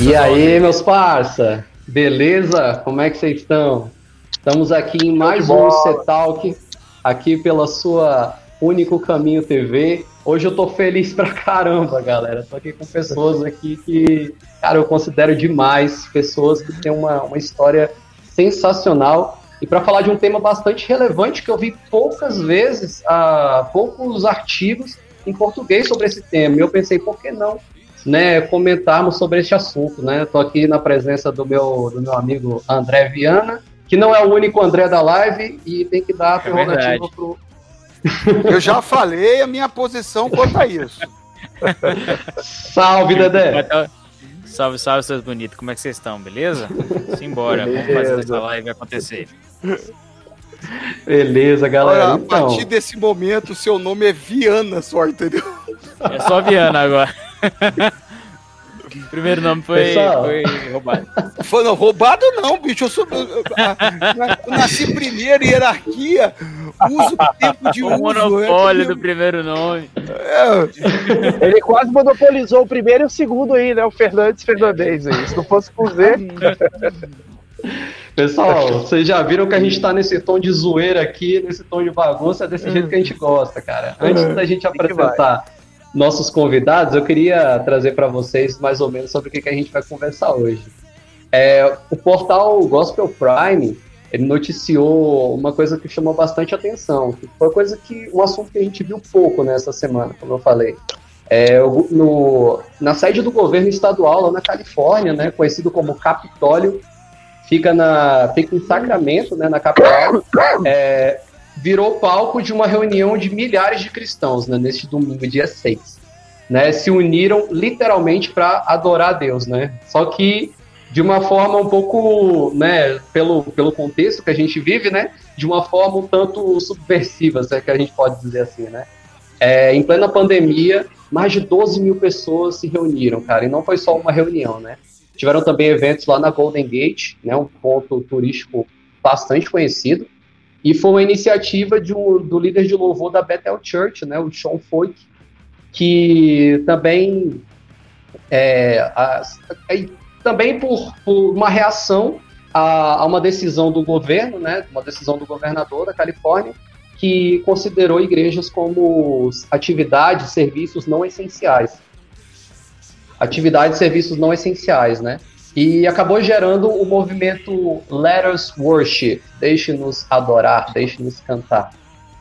e aí, meus parça? Beleza? Como é que vocês estão? Estamos aqui em mais um C-Talk, aqui pela sua Único Caminho TV. Hoje eu tô feliz pra caramba, galera. Tô aqui com pessoas aqui que, cara, eu considero demais, pessoas que têm uma, uma história sensacional. E para falar de um tema bastante relevante que eu vi poucas vezes, uh, poucos artigos em português sobre esse tema. E eu pensei, por que não né, comentarmos sobre este assunto? Né? Estou aqui na presença do meu, do meu amigo André Viana, que não é o único André da live e tem que dar a prerrogativa é pro. Eu já falei a minha posição quanto a isso. Salve, Dedé! Salve, salve, seus bonitos. Como é que vocês estão? Beleza? Simbora, vamos fazer essa live acontecer. Beleza, galera. Olha, então... A partir desse momento, seu nome é Viana, só, entendeu? É só Viana agora. O primeiro nome foi, foi roubado. Foi, não, roubado não, bicho. Eu, sou, eu, eu, eu nasci primeiro, hierarquia, uso tempo de o uso. O monopólio é, do primeiro nome. É. Ele quase monopolizou o primeiro e o segundo aí, né? O Fernandes Fernandes aí. Se não fosse com Z. Pessoal, vocês já viram que a gente tá nesse tom de zoeira aqui, nesse tom de bagunça, é desse jeito que a gente gosta, cara. Antes da gente apresentar nossos convidados, eu queria trazer para vocês mais ou menos sobre o que, que a gente vai conversar hoje. É, o portal Gospel Prime ele noticiou uma coisa que chamou bastante atenção, que foi coisa que um assunto que a gente viu pouco nessa semana, como eu falei. É, no, na sede do governo estadual lá na Califórnia, né, conhecido como Capitólio, fica, na, fica em Sacramento, né, na capital, é, virou palco de uma reunião de milhares de cristãos né, neste domingo, dia 6. Né, se uniram literalmente para adorar Deus, né? Só que de uma forma um pouco, né, pelo, pelo contexto que a gente vive, né, de uma forma um tanto subversiva, se é que a gente pode dizer assim, né? É, em plena pandemia, mais de 12 mil pessoas se reuniram, cara, e não foi só uma reunião, né? Tiveram também eventos lá na Golden Gate, né, um ponto turístico bastante conhecido, e foi uma iniciativa um, do líder de louvor da Bethel Church, né, o Sean Foyt, que também é, a, também por, por, uma reação a, a, uma decisão do governo, né, uma decisão do governador da Califórnia, que considerou igrejas como atividades, serviços não essenciais. Atividades serviços não essenciais, né? E acabou gerando o movimento Let Us Worship, deixe-nos adorar, deixe-nos cantar,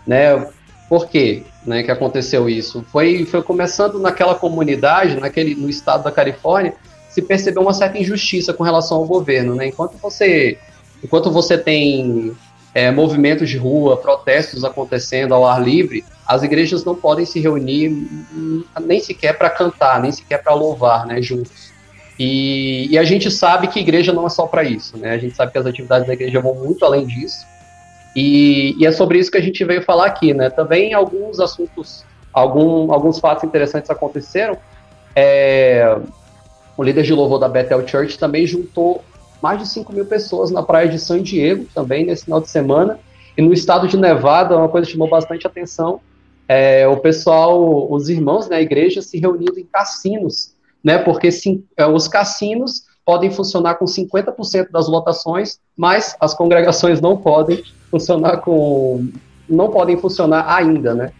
né? Por quê né, que aconteceu isso? Foi, foi começando naquela comunidade, naquele, no estado da Califórnia, se percebeu uma certa injustiça com relação ao governo, né? Enquanto você, enquanto você tem é, movimentos de rua, protestos acontecendo ao ar livre, as igrejas não podem se reunir hum, nem sequer para cantar, nem sequer para louvar, né, juntos. E, e, a gente sabe que igreja não é só para isso, né? A gente sabe que as atividades da igreja vão muito além disso. E, e, é sobre isso que a gente veio falar aqui, né? Também alguns assuntos, algum, alguns fatos interessantes aconteceram. É, o líder de louvor da Bethel Church também juntou mais de 5 mil pessoas na praia de San Diego, também nesse final de semana. E no estado de Nevada, uma coisa que chamou bastante atenção, é, o pessoal, os irmãos da né, igreja se reunindo em cassinos né? Porque sim, é, os cassinos podem funcionar com 50% das lotações, mas as congregações não podem funcionar com não podem funcionar ainda, né?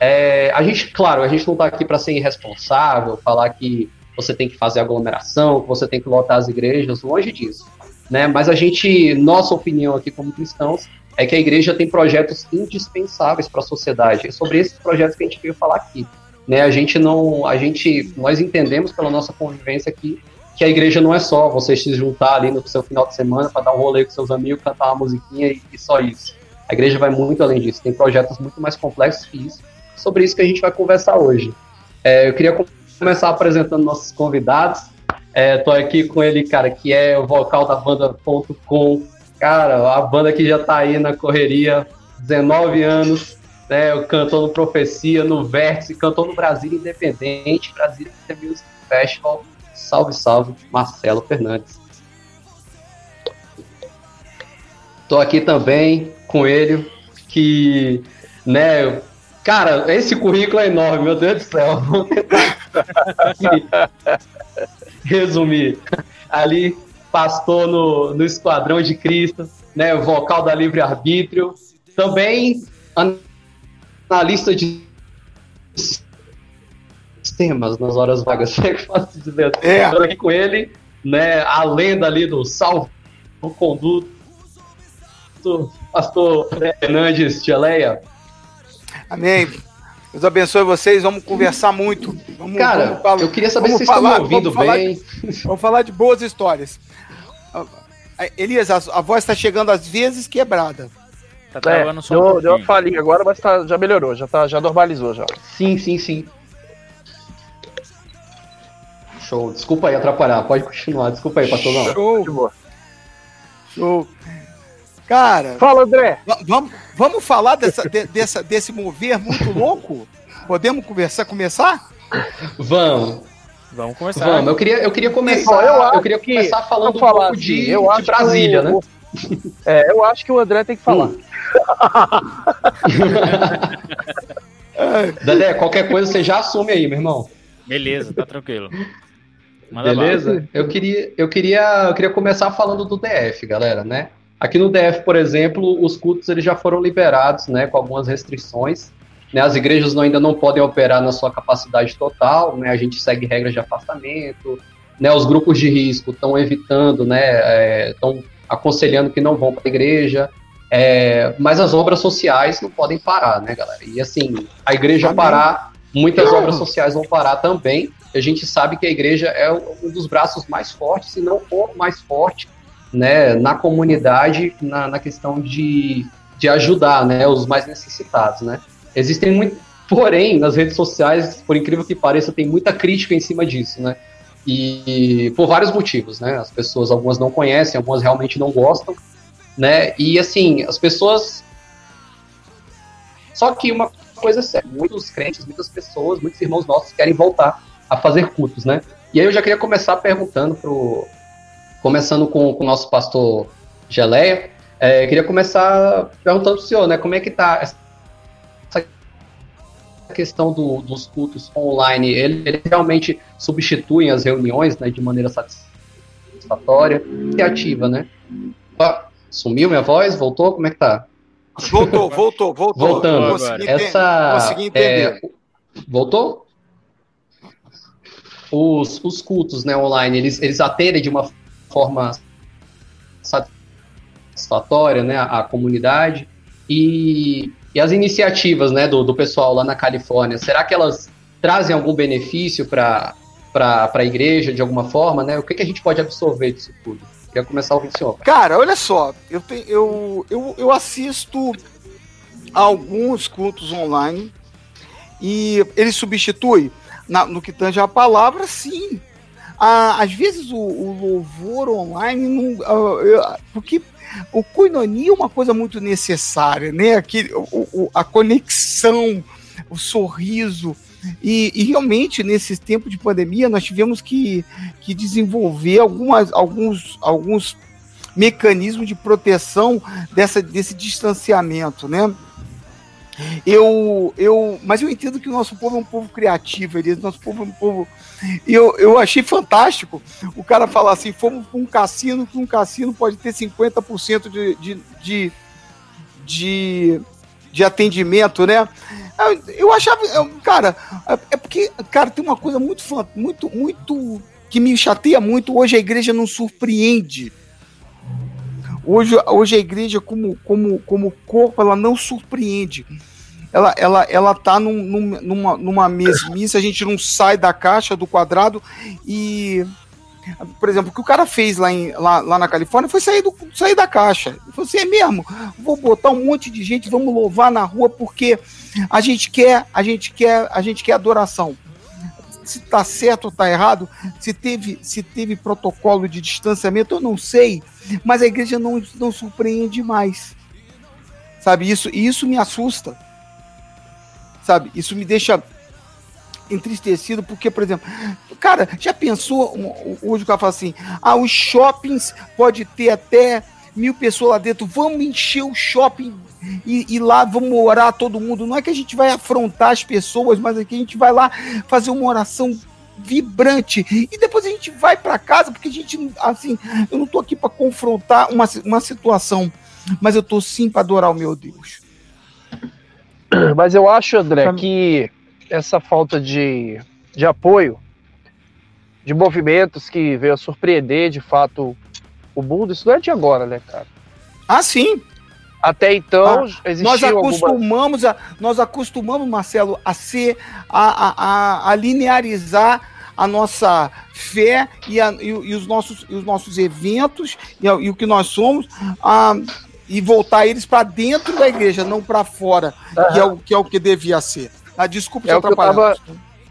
É, a gente, claro, a gente não está aqui para ser irresponsável, falar que você tem que fazer aglomeração, que você tem que lotar as igrejas, longe disso, né? Mas a gente, nossa opinião aqui como cristãos é que a igreja tem projetos indispensáveis para a sociedade. É sobre esses projetos que a gente veio falar aqui. Né? A gente não, a gente, nós entendemos pela nossa convivência aqui que a igreja não é só você se juntar ali no seu final de semana para dar um rolê com seus amigos, cantar uma musiquinha e, e, só isso. A igreja vai muito além disso, tem projetos muito mais complexos que isso. Sobre isso que a gente vai conversar hoje. É, eu queria começar apresentando nossos convidados. Estou é, aqui com ele, cara, que é o vocal da banda Ponto Com. Cara, a banda que já está aí na correria, 19 anos, né, cantou no Profecia, no Vértice, cantou no Brasil Independente, Brasil Music Festival. Salve, salve, Marcelo Fernandes. Tô aqui também com ele, que, né, Cara, esse currículo é enorme, meu Deus do céu. Resumir. Ali, pastor no, no Esquadrão de Cristo, né, vocal da Livre Arbítrio. Também analista de sistemas nas horas vagas. É fácil dizer. É. aqui com ele, né, a lenda ali do salvo conduto, pastor Fernandes Geleia. Amém. Deus abençoe vocês, vamos conversar muito. Vamos, Cara, vamos falar, eu queria saber se vocês falar, estão ouvindo vamos bem. Falar de, vamos falar de boas histórias. Elias, a, a voz está chegando às vezes quebrada. Tá travando é, só deu, um deu uma falhinha agora, mas tá, já melhorou, já, tá, já normalizou já. Sim, sim, sim. Show. Desculpa aí atrapalhar, pode continuar. Desculpa aí, pastorzão. Show. Show. Cara. Fala, André. Vamos, vamos falar dessa, de, dessa, desse mover muito louco? Podemos conversar, começar? Vamos. Vamos começar. Vamos. Eu queria, eu queria começar. Eu, eu queria começar que, falando um pouco assim, de, eu de Brasília, né? É, eu acho que o André tem que falar. Hum. Dedé, qualquer coisa você já assume aí, meu irmão. Beleza, tá tranquilo. Manda Beleza? Eu queria, eu, queria, eu queria começar falando do DF, galera, né? Aqui no DF, por exemplo, os cultos eles já foram liberados, né, com algumas restrições. Né, as igrejas não, ainda não podem operar na sua capacidade total, né, a gente segue regras de afastamento, né, os grupos de risco estão evitando, né, estão é, aconselhando que não vão para a igreja, é, mas as obras sociais não podem parar, né, galera? E assim, a igreja Amém. parar, muitas obras sociais vão parar também. A gente sabe que a igreja é um dos braços mais fortes, se não o mais forte, né, na comunidade, na, na questão de, de ajudar, né, os mais necessitados, né. Existem muito, porém, nas redes sociais, por incrível que pareça, tem muita crítica em cima disso, né. E por vários motivos, né? As pessoas, algumas não conhecem, algumas realmente não gostam, né? E assim, as pessoas. Só que uma coisa é séria, muitos crentes, muitas pessoas, muitos irmãos nossos querem voltar a fazer cultos, né? E aí eu já queria começar perguntando pro. Começando com, com o nosso pastor Geleia, é, queria começar perguntando pro senhor, né? Como é que tá essa questão do, dos cultos online? Eles ele realmente substituem as reuniões né, de maneira satisfatória e ativa, né? Sumiu minha voz? Voltou? Como é que tá? Voltou, voltou, voltou. Voltando. Consegui essa, consegui entender. É, voltou? Os, os cultos né, online, eles, eles atendem de uma forma satisfatória né, a, a comunidade e, e as iniciativas né, do, do pessoal lá na Califórnia, será que elas trazem algum benefício para a igreja de alguma forma? Né? O que, que a gente pode absorver disso tudo? Quer começar o senhor. Cara, olha só, eu, eu, eu, eu assisto alguns cultos online e ele substitui na, no que tange a palavra, sim. Ah, às vezes o, o louvor online não, uh, porque o coinonia é uma coisa muito necessária, né? Aquele, o, o, a conexão, o sorriso, e, e, realmente, nesse tempo de pandemia, nós tivemos que, que desenvolver algumas, alguns, alguns mecanismos de proteção dessa, desse distanciamento, né? Eu, eu, mas eu entendo que o nosso povo é um povo criativo, ele, nosso povo é um povo. Eu, eu achei fantástico o cara falar assim: fomos para um cassino, que um cassino pode ter 50% de, de, de, de, de atendimento, né? Eu achava, cara, é porque, cara, tem uma coisa muito, muito, muito que me chateia muito. Hoje a igreja não surpreende. Hoje, hoje a igreja, como, como, como corpo, ela não surpreende. Ela, ela, ela tá num, numa, numa mesmice, a gente não sai da caixa, do quadrado e por exemplo, o que o cara fez lá, em, lá, lá na Califórnia foi sair, do, sair da caixa. Ele falou assim: é mesmo, vou botar um monte de gente, vamos louvar na rua, porque a gente quer, a gente quer, a gente quer adoração. Se tá certo ou tá errado, se teve, se teve protocolo de distanciamento, eu não sei, mas a igreja não, não surpreende mais. Sabe, isso, isso me assusta. Sabe, isso me deixa entristecido, porque, por exemplo, cara, já pensou hoje o cara fala assim: ah, os shoppings pode ter até mil pessoas lá dentro, vamos encher o shopping e, e, lá vamos orar todo mundo. Não é que a gente vai afrontar as pessoas, mas é que a gente vai lá fazer uma oração vibrante. E depois a gente vai para casa porque a gente assim eu não tô aqui para confrontar uma, uma situação mas eu tô sim para adorar o meu Deus. Mas eu acho André que essa falta de, de apoio de movimentos que veio a surpreender de fato o mundo isso não é de agora né cara? Ah sim até então, ah, nós acostumamos, alguma... a, nós acostumamos, Marcelo, a ser, a, a, a linearizar a nossa fé e, a, e, e, os, nossos, e os nossos eventos e, e o que nós somos a, e voltar eles para dentro da igreja, não para fora, uhum. que, é o, que é o que devia ser. Ah, é o que eu tava,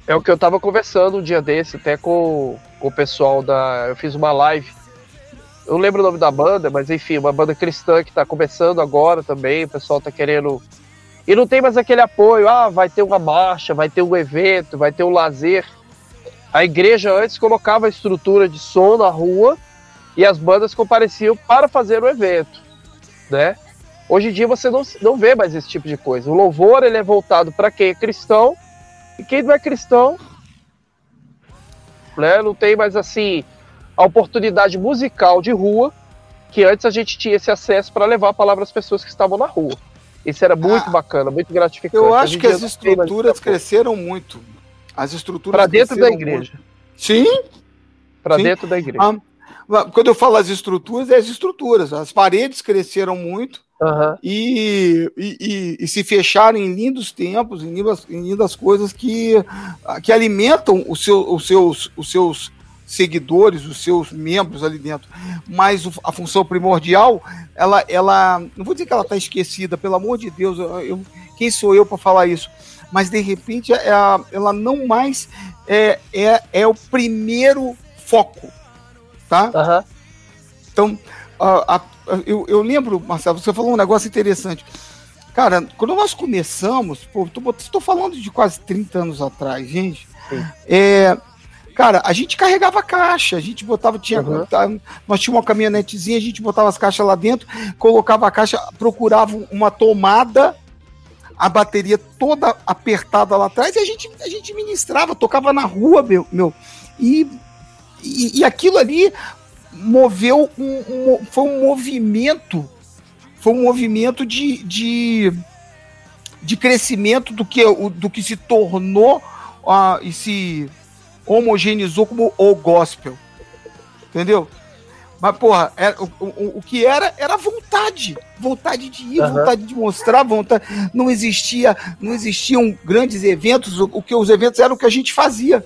É o que eu estava conversando um dia desse, até com, com o pessoal da. Eu fiz uma live eu lembro o nome da banda, mas enfim, uma banda cristã que está começando agora também, o pessoal está querendo. E não tem mais aquele apoio, ah, vai ter uma marcha, vai ter um evento, vai ter um lazer. A igreja antes colocava a estrutura de som na rua e as bandas compareciam para fazer o evento, né? Hoje em dia você não, não vê mais esse tipo de coisa. O louvor ele é voltado para quem é cristão e quem não é cristão, né? Não tem mais assim a oportunidade musical de rua, que antes a gente tinha esse acesso para levar a palavra às pessoas que estavam na rua. Isso era muito ah, bacana, muito gratificante. Eu acho que as estruturas cresceram muito. As estruturas para dentro da igreja. Muito. Sim. Para dentro da igreja. Ah, quando eu falo as estruturas, é as estruturas. As paredes cresceram muito uhum. e, e, e, e, se fecharam em lindos tempos, em lindas, em lindas coisas que, que alimentam o seu, os, seus, os seus seguidores, os seus membros ali dentro, mas a função primordial, ela, ela não vou dizer que ela está esquecida, pelo amor de Deus, eu, quem sou eu para falar isso? Mas de repente é ela não mais é, é, é o primeiro foco, tá? Uhum. Então, a, a, eu, eu lembro, Marcelo, você falou um negócio interessante. Cara, quando nós começamos, pô, estou falando de quase 30 anos atrás, gente. É, Cara, a gente carregava caixa, a gente botava, tinha, uhum. nós tínhamos uma caminhonetezinha, a gente botava as caixas lá dentro, colocava a caixa, procurava uma tomada, a bateria toda apertada lá atrás, e a gente, a gente ministrava, tocava na rua, meu, meu e, e, e aquilo ali moveu um, um, foi um movimento, foi um movimento de, de, de crescimento do que, do que se tornou uh, e se homogeneizou como o gospel. Entendeu? Mas, porra, era, o, o, o, que era, era vontade. Vontade de ir, uhum. vontade de mostrar, vontade. Não existia, não existiam grandes eventos. O, o, que os eventos eram o que a gente fazia.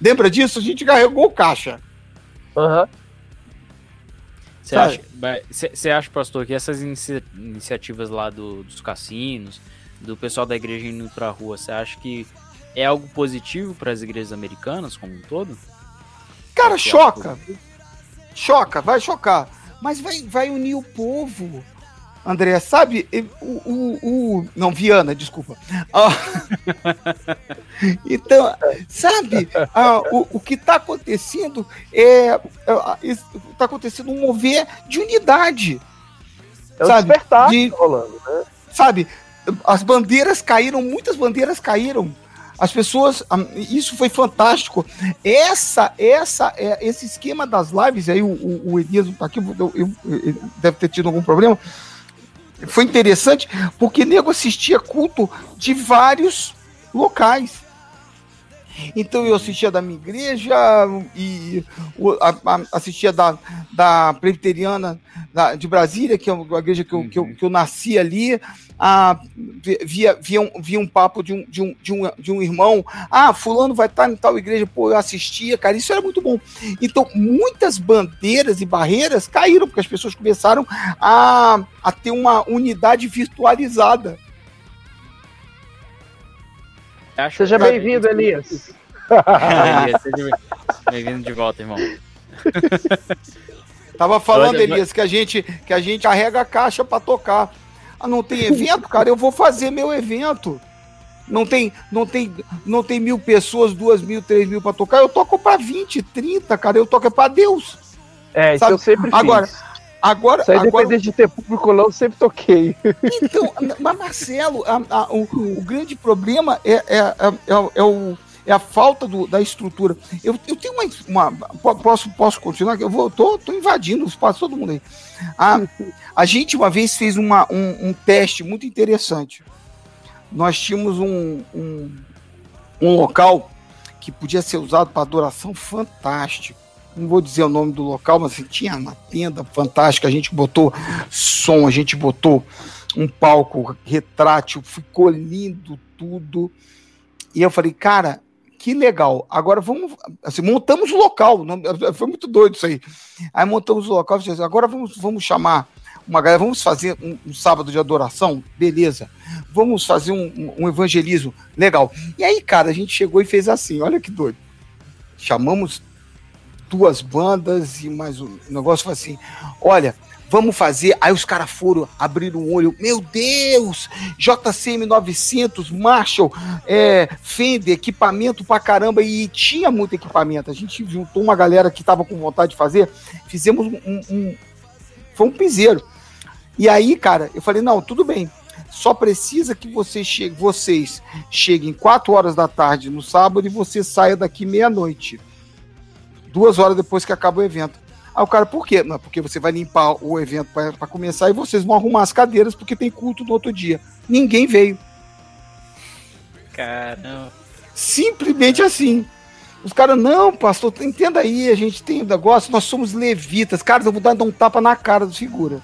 Lembra disso? A gente carregou caixa. Aham. Você acha, você acha, pastor, que essas inicia iniciativas lá do, dos cassinos, do pessoal da igreja indo pra rua, você acha que é algo positivo para as igrejas americanas como um todo? Cara, choca. Choca, vai chocar. Mas vai, vai unir o povo. André, sabe, o, o, o não, Viana, desculpa. Ah, então, sabe, ah, o, o que está acontecendo é, está acontecendo um mover de unidade. É sabe, de, rolando, né? Sabe, as bandeiras caíram, muitas bandeiras caíram as pessoas, isso foi fantástico. Essa, essa, é, esse esquema das lives, aí o, o, Elias tá aqui, eu, eu, eu, deve ter tido algum problema. Foi interessante porque nego assistia culto de vários locais. Então eu assistia da minha igreja e assistia da, da Presbiteriana de Brasília, que é a igreja que eu, que eu, que eu nasci ali. Ah, via, via, um, via um papo de um, de, um, de, um, de um irmão. Ah, fulano vai estar em tal igreja, pô, eu assistia, cara, isso era muito bom. Então, muitas bandeiras e barreiras caíram, porque as pessoas começaram a, a ter uma unidade virtualizada. Acho seja bem-vindo, Elias. Elias, seja bem-vindo de volta, irmão. Tava falando, Elias, que a gente que a gente carrega a caixa para tocar. Ah, não tem evento, cara? Eu vou fazer meu evento. Não tem, não tem, não tem mil pessoas, duas mil, três mil para tocar. Eu toco para 20, 30, cara. Eu toco é para Deus. É, isso Sabe? eu sempre Agora, fiz. Agora, aí, agora... independente de ter público ou não, sempre toquei. Então, mas Marcelo, a, a, o, o, grande problema é, é, é, é, o, é a falta do, da estrutura. Eu, eu tenho uma, uma. posso, posso continuar? Eu vou, tô, tô invadindo o espaço todo mundo aí. A, a gente uma vez fez uma, um, um teste muito interessante. Nós tínhamos um, um, um local que podia ser usado para adoração fantástico não vou dizer o nome do local, mas assim, tinha uma tenda fantástica, a gente botou som, a gente botou um palco retrátil, ficou lindo tudo. E eu falei, cara, que legal. Agora vamos, assim, montamos o local, não, foi muito doido isso aí. Aí montamos o local, agora vamos, vamos chamar uma galera, vamos fazer um, um sábado de adoração, beleza. Vamos fazer um, um evangelismo, legal. E aí, cara, a gente chegou e fez assim, olha que doido. Chamamos duas bandas e mais um negócio assim: olha, vamos fazer. Aí os caras foram abrir um olho, meu Deus, JCM 900, Marshall, é, Fender, equipamento pra caramba, e tinha muito equipamento. A gente juntou uma galera que tava com vontade de fazer, fizemos um. um foi um piseiro. E aí, cara, eu falei: não, tudo bem. Só precisa que você chegue, vocês cheguem 4 horas da tarde no sábado e você saia daqui meia-noite duas horas depois que acaba o evento. Aí o cara, por quê? Não, porque você vai limpar o evento para começar e vocês vão arrumar as cadeiras porque tem culto no outro dia. Ninguém veio. Caramba. Simplesmente assim. Os caras, não, pastor, entenda aí, a gente tem um negócio, nós somos levitas. Cara, eu vou dar um tapa na cara do figura.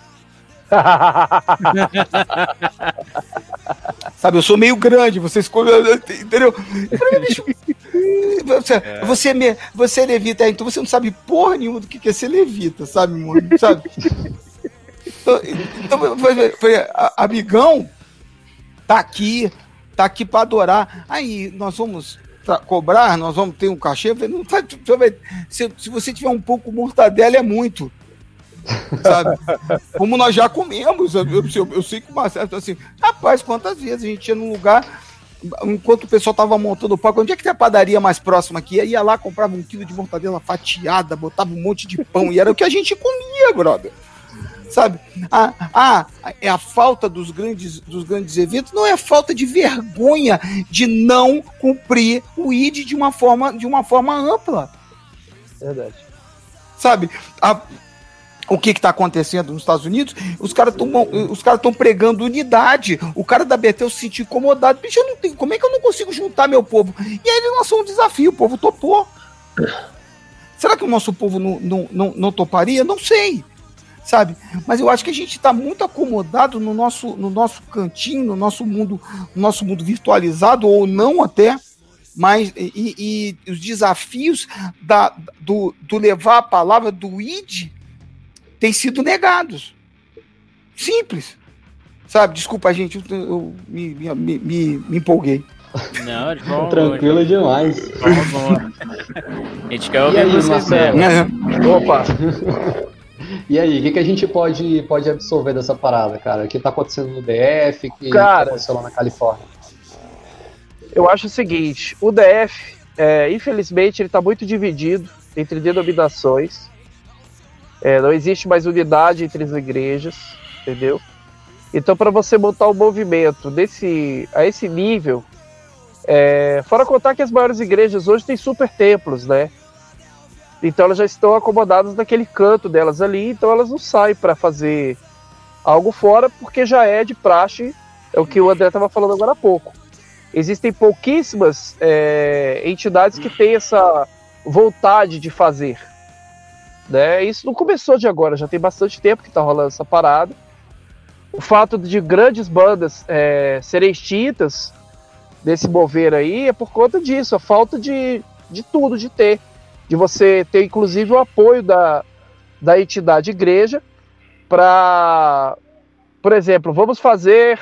Sabe, eu sou meio grande, vocês. Entendeu? Você, é. você, é você é levita, então você não sabe porra nenhuma do que é ser levita, sabe, mano? Sabe? Então, então foi, foi, amigão, tá aqui, tá aqui para adorar. Aí nós vamos cobrar, nós vamos ter um cachê. Não, se, se você tiver um pouco mortadela, é muito. Sabe? Como nós já comemos. Eu, eu, eu sei que o Marcelo assim, rapaz, quantas vezes a gente ia num lugar, enquanto o pessoal tava montando o palco, onde é que tem a padaria mais próxima aqui? Ia lá, comprava um quilo de mortadela fatiada, botava um monte de pão, e era o que a gente comia, brother sabe? Ah, ah, é a falta dos grandes, dos grandes eventos, não é a falta de vergonha de não cumprir o ID de uma forma, de uma forma ampla. Verdade. Sabe? A, o que está acontecendo nos Estados Unidos, os caras estão estão pregando unidade. O cara da Betel se sentiu incomodado. Bicho, eu não tenho, como é que eu não consigo juntar meu povo? E aí ele lançou um desafio, o povo topou. Será que o nosso povo não, não, não, não toparia? Não sei. Sabe? Mas eu acho que a gente está muito acomodado no nosso, no nosso cantinho, no nosso mundo, no nosso mundo virtualizado, ou não até. Mas e, e os desafios da, do, do levar a palavra do ID têm sido negados. Simples. Sabe? Desculpa, gente, eu, eu me, me, me, me, empolguei. Não, de bom, Tranquilo demais. Bom, bom. A gente quer ouvir vocês mesmo. Opa! E aí, o que, que a gente pode, pode absorver dessa parada, cara? O que está acontecendo no DF, o que cara, aconteceu lá na Califórnia? Eu acho o seguinte, o DF, é, infelizmente, ele está muito dividido entre denominações. É, não existe mais unidade entre as igrejas, entendeu? Então, para você montar um movimento desse, a esse nível, é, fora contar que as maiores igrejas hoje têm super templos, né? Então elas já estão acomodadas naquele canto delas ali, então elas não saem para fazer algo fora, porque já é de praxe, é o que o André estava falando agora há pouco. Existem pouquíssimas é, entidades que têm essa vontade de fazer. Né? Isso não começou de agora, já tem bastante tempo que está rolando essa parada. O fato de grandes bandas é, serem extintas desse mover aí é por conta disso, a falta de, de tudo, de ter. De você ter, inclusive, o apoio da, da entidade igreja para, por exemplo, vamos fazer,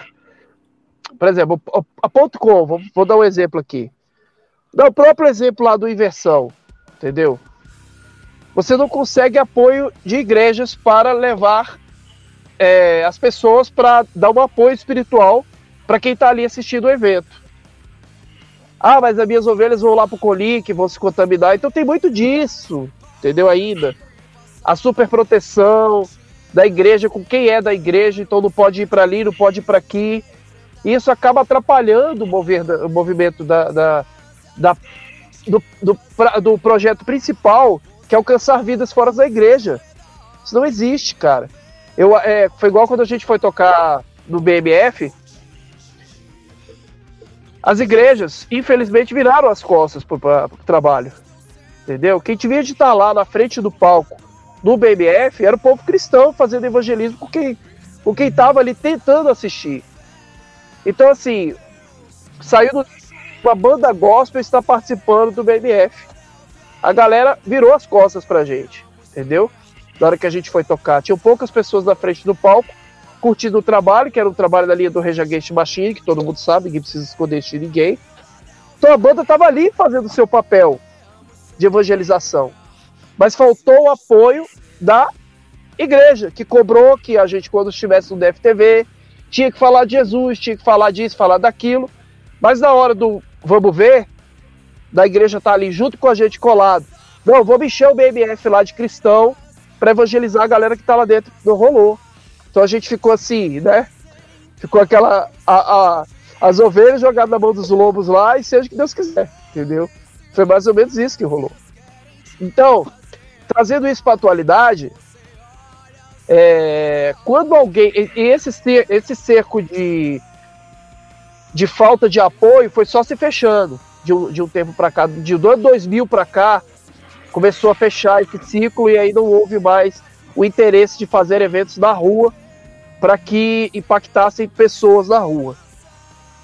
por exemplo, a ponto com, vou, vou dar um exemplo aqui. Dá o próprio exemplo lá do Inversão, entendeu? Você não consegue apoio de igrejas para levar é, as pessoas para dar um apoio espiritual para quem está ali assistindo o evento. Ah, mas as minhas ovelhas vão lá para o colique, vão se contaminar. Então tem muito disso, entendeu? Ainda. A super proteção, da igreja com quem é da igreja, então não pode ir para ali, não pode ir para aqui. Isso acaba atrapalhando o, mover, o movimento da, da, da do, do, do, projeto principal, que é alcançar vidas fora da igreja. Isso não existe, cara. Eu, é, foi igual quando a gente foi tocar no BMF. As igrejas, infelizmente, viraram as costas para o trabalho. Entendeu? Quem devia de estar lá na frente do palco do BMF era o povo cristão fazendo evangelismo com quem com quem estava ali tentando assistir. Então, assim, saiu do, uma banda gospel está participando do BMF. A galera virou as costas pra gente, entendeu? Na hora que a gente foi tocar, tinham poucas pessoas na frente do palco, curtindo o trabalho, que era o trabalho da linha do Rage Machine, que todo mundo sabe, ninguém precisa esconder de ninguém. Então a banda estava ali fazendo o seu papel de evangelização. Mas faltou o apoio da igreja, que cobrou que a gente, quando estivesse no DFTV, tinha que falar de Jesus, tinha que falar disso, falar daquilo. Mas na hora do vamos ver, da igreja tá ali junto com a gente colado. Não, vamos encher o BMF lá de cristão para evangelizar a galera que tá lá dentro. Não rolou. Então a gente ficou assim, né? Ficou aquela. A, a, as ovelhas jogadas na mão dos lobos lá e seja o que Deus quiser, entendeu? Foi mais ou menos isso que rolou. Então, trazendo isso para a atualidade, é, quando alguém. Esse, esse cerco de, de falta de apoio foi só se fechando de um, de um tempo para cá. De 2000 para cá, começou a fechar esse ciclo e aí não houve mais o interesse de fazer eventos na rua para que impactassem pessoas na rua.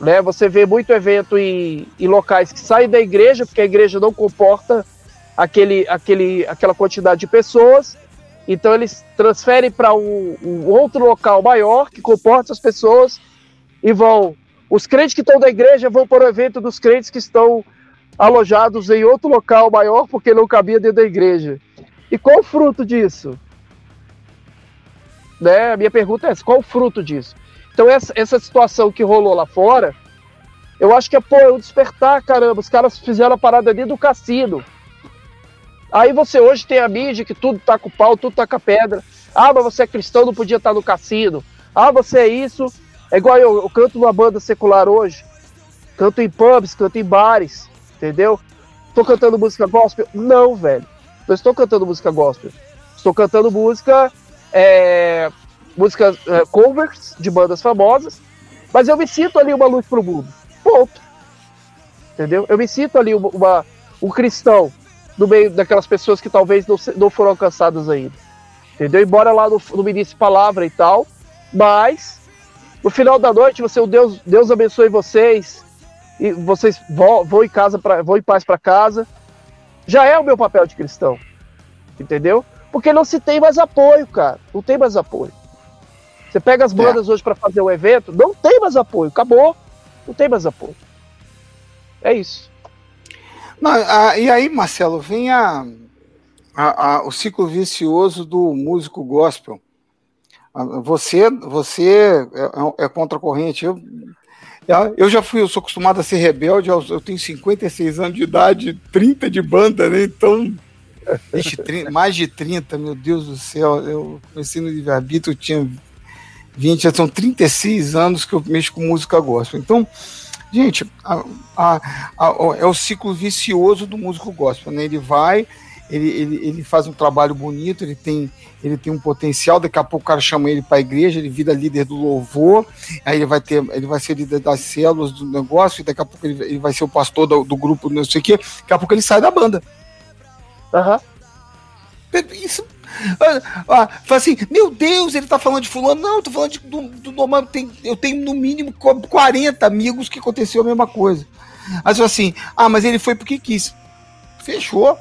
Né? Você vê muito evento em, em locais que saem da igreja, porque a igreja não comporta aquele, aquele, aquela quantidade de pessoas, então eles transferem para um, um, outro local maior que comporta as pessoas e vão. Os crentes que estão da igreja vão para o evento dos crentes que estão alojados em outro local maior porque não cabia dentro da igreja. E qual o fruto disso? Né? A minha pergunta é essa: qual o fruto disso? Então, essa, essa situação que rolou lá fora, eu acho que é, pô, é um despertar, caramba. Os caras fizeram a parada ali do cassino. Aí você hoje tem a mídia que tudo tá com pau, tudo tá com a pedra. Ah, mas você é cristão, não podia estar tá no cassino. Ah, você é isso. É igual eu, eu canto numa banda secular hoje. Canto em pubs, canto em bares, entendeu? Tô cantando música gospel? Não, velho. Não estou cantando música gospel. Estou cantando música é, músicas é, covers de bandas famosas, mas eu me sinto ali uma luz pro mundo. Ponto. Entendeu? Eu me sinto ali uma, uma um cristão no meio daquelas pessoas que talvez não, não foram alcançadas ainda. Entendeu? Embora lá no, no ministro palavra e tal, mas no final da noite você o Deus Deus abençoe vocês e vocês vão, vão em casa para vão em paz para casa. Já é o meu papel de cristão. Entendeu? Porque não se tem mais apoio, cara. Não tem mais apoio. Você pega as bandas é. hoje para fazer o evento, não tem mais apoio, acabou. Não tem mais apoio. É isso. Não, a, e aí, Marcelo, vem a, a, o ciclo vicioso do músico gospel. Você, você é, é, é contra a corrente. Eu, eu já fui, eu sou acostumado a ser rebelde, eu tenho 56 anos de idade, 30 de banda, né? Então Ixi, 30, mais de 30, meu Deus do céu. Eu comecei no livre-arbítrio, eu tinha 20, já são 36 anos que eu mexo com música gospel. Então, gente, a, a, a, é o ciclo vicioso do músico gospel, né? Ele vai, ele, ele, ele faz um trabalho bonito, ele tem, ele tem um potencial, daqui a pouco o cara chama ele para a igreja, ele vira líder do louvor, aí ele vai ter, ele vai ser líder das células do negócio, e daqui a pouco ele, ele vai ser o pastor do, do grupo, não sei o quê, daqui a pouco ele sai da banda. Aham. Isso. Ah, ah, fala assim, meu Deus, ele tá falando de fulano. Não, eu tô falando de, do, do normal. Tem, eu tenho no mínimo 40 amigos que aconteceu a mesma coisa. Aí assim, ah, mas ele foi porque quis. Fechou.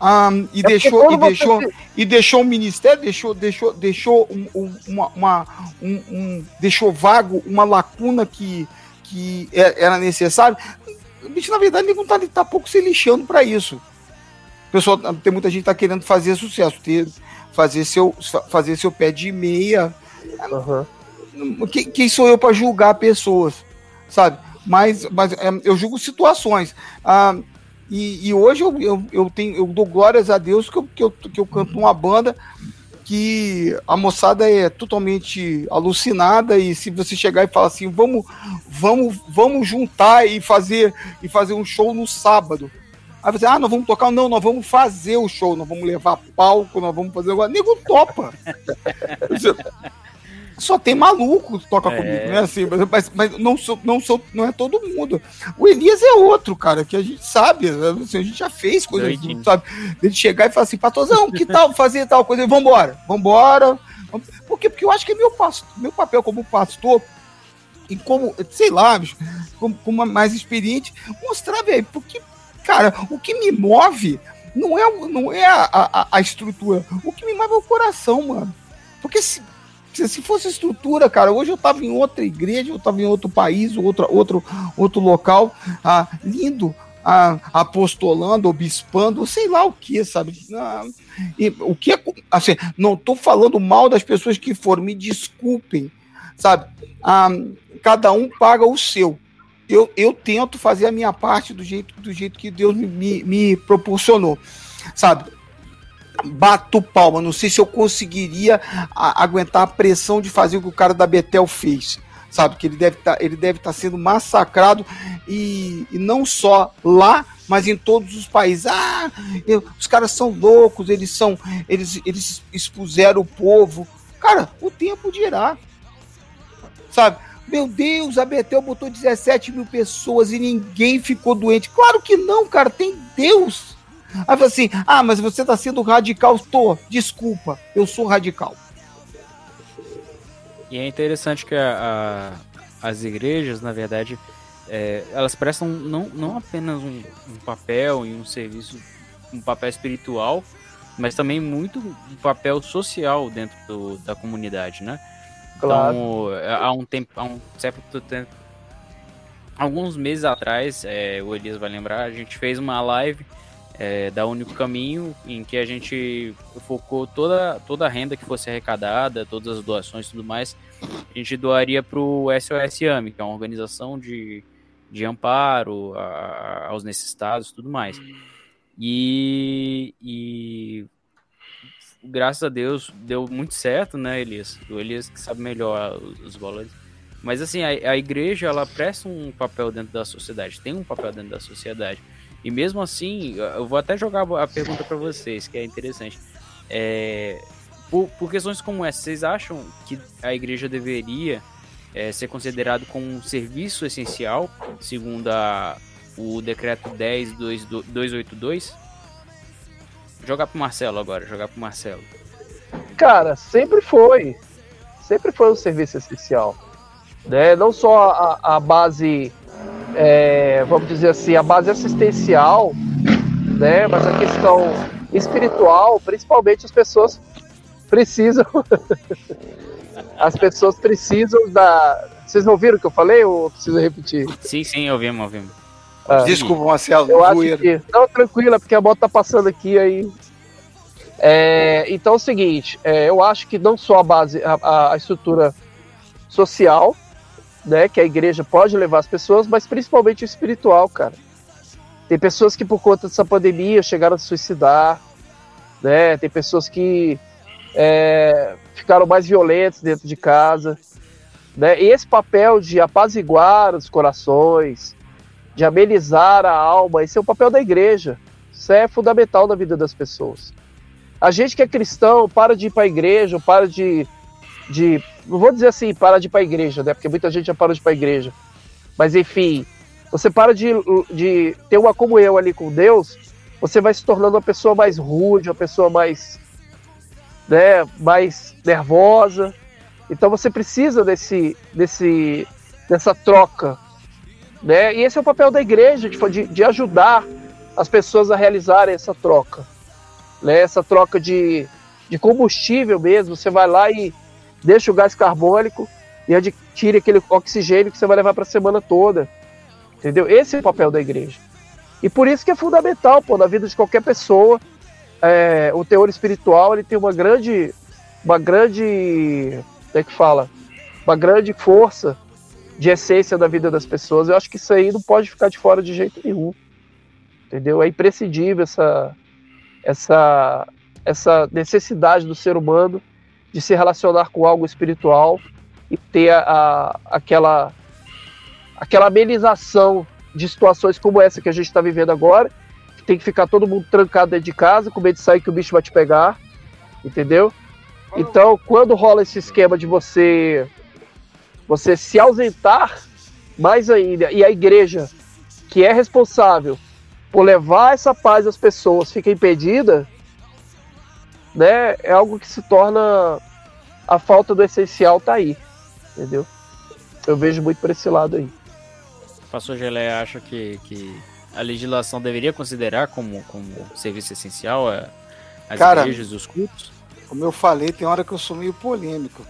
Ah, e, é deixou, e, deixou, e deixou o ministério, deixou, deixou, deixou um, um, uma, uma um, um, deixou vago uma lacuna que, que é, era necessário. Bicho, na verdade, ele não tá, tá pouco se lixando para isso pessoal, tem muita gente que tá querendo fazer sucesso, ter, fazer, seu, fazer seu pé de meia. Uhum. Quem, quem, sou eu para julgar pessoas, sabe? Mas, mas é, eu julgo situações. Ah, e, e, hoje eu, eu, eu, tenho, eu dou glórias a Deus que eu, que eu, que eu canto uma banda que a moçada é totalmente alucinada e se você chegar e falar assim, vamos, vamos, vamos juntar e fazer e fazer um show no sábado. Aí você, ah, nós vamos tocar, não, nós vamos fazer o show, nós vamos levar palco, nós vamos fazer agora. Nego topa. Só tem maluco que toca é. comigo, né? Assim, mas, mas não, sou, não, sou, não é todo mundo. O Elias é outro, cara, que a gente sabe. Assim, a gente já fez coisas, assim, sabe? Ele chegar e falar assim, Patozão, que tal fazer tal coisa? Vambora, vambora. Por quê? Porque eu acho que é meu, meu papel como pastor e como, sei lá, como, como mais experiente, mostrar, velho, porque, cara, o que me move não é, não é a, a, a estrutura, o que me move é o coração, mano. Porque se, se fosse estrutura, cara, hoje eu tava em outra igreja, eu tava em outro país, outro, outro, outro local, ah, lindo, ah, apostolando, bispando, sei lá o que, sabe? Ah, e, o que é, assim, não tô falando mal das pessoas que foram, me desculpem, sabe? Ah, cada um paga o seu. Eu, eu tento fazer a minha parte do jeito, do jeito que Deus me, me, me proporcionou, sabe? Bato palma. Não sei se eu conseguiria a, aguentar a pressão de fazer o que o cara da Betel fez. Sabe, que ele deve tá, estar tá sendo massacrado e, e, não só lá, mas em todos os países. Ah, eu, os caras são loucos, eles são. Eles, eles expuseram o povo. Cara, o tempo dirá. Sabe? Meu Deus, a Betel botou 17 mil pessoas e ninguém ficou doente. Claro que não, cara, tem Deus. Aí fala assim: ah, mas você está sendo radical. Tô, desculpa, eu sou radical. E é interessante que a, a, as igrejas, na verdade, é, elas prestam não, não apenas um, um, papel e um serviço, um papel espiritual, mas também muito um papel social dentro do, da comunidade, né? Claro. Então, há um tempo, há um certo tempo, alguns meses atrás, é, o Elias vai lembrar, a gente fez uma live é, da Único Caminho, em que a gente focou toda, toda a renda que fosse arrecadada, todas as doações e tudo mais, a gente doaria para o SOS AMI, que é uma organização de, de amparo a, aos necessitados e tudo mais. E, e graças a Deus deu muito certo, né, Elias? O Elias que sabe melhor os, os valores. Mas assim, a, a igreja ela presta um papel dentro da sociedade, tem um papel dentro da sociedade. E mesmo assim, eu vou até jogar a pergunta para vocês, que é interessante. É, por, por, questões como essa, vocês acham que a igreja deveria é, ser considerado como um serviço essencial, segundo a, o decreto 10282? Jogar pro Marcelo agora, jogar pro Marcelo. Cara, sempre foi. Sempre foi um serviço essencial. Né? Não só a, a base é, vamos dizer assim, a base assistencial, né? Mas a questão espiritual, principalmente as pessoas precisam. as pessoas precisam da. Vocês não ouviram o que eu falei ou preciso repetir? Sim, sim, ouvimos, ouvimos. Ah, Desculpa, Marcelo. Eu acho que. Não, tranquila, porque a moto tá passando aqui aí. É, então é o seguinte, é, eu acho que não só a base, a, a estrutura social, né, que a igreja pode levar as pessoas, mas principalmente o espiritual, cara. Tem pessoas que por conta dessa pandemia chegaram a se suicidar, né? Tem pessoas que é, ficaram mais violentas dentro de casa, né? E esse papel de apaziguar os corações, de amenizar a alma, esse é o papel da igreja. Isso é fundamental na vida das pessoas. A gente que é cristão para de ir para a igreja, para de, de não vou dizer assim, para de ir para a igreja, né? Porque muita gente já parou de ir para a igreja. Mas enfim, você para de, de ter uma comunhão ali com Deus, você vai se tornando uma pessoa mais rude, uma pessoa mais, né, mais nervosa. Então você precisa desse, desse, dessa troca, né? E esse é o papel da igreja, de, de ajudar as pessoas a realizarem essa troca, né? Essa troca de, de combustível mesmo. Você vai lá e deixa o gás carbônico e adquire aquele oxigênio que você vai levar para a semana toda. Entendeu? Esse é o papel da igreja. E por isso que é fundamental, pô, na vida de qualquer pessoa, é, o teor espiritual ele tem uma grande, uma grande, como é que fala, uma grande força de essência da vida das pessoas. Eu acho que isso aí não pode ficar de fora de jeito nenhum, entendeu? É imprescindível essa, essa, essa necessidade do ser humano de se relacionar com algo espiritual e ter a, a aquela aquela amenização de situações como essa que a gente está vivendo agora, que tem que ficar todo mundo trancado dentro de casa, com medo de sair que o bicho vai te pegar, entendeu? Então, quando rola esse esquema de você você se ausentar mais ainda e a igreja que é responsável por levar essa paz às pessoas fica impedida, né? É algo que se torna a falta do essencial tá aí, entendeu? Eu vejo muito por esse lado aí. Pastor Gelé acha que, que a legislação deveria considerar como, como serviço essencial a, as Cara, igrejas e os cultos? Como eu falei, tem hora que eu sou meio polêmico.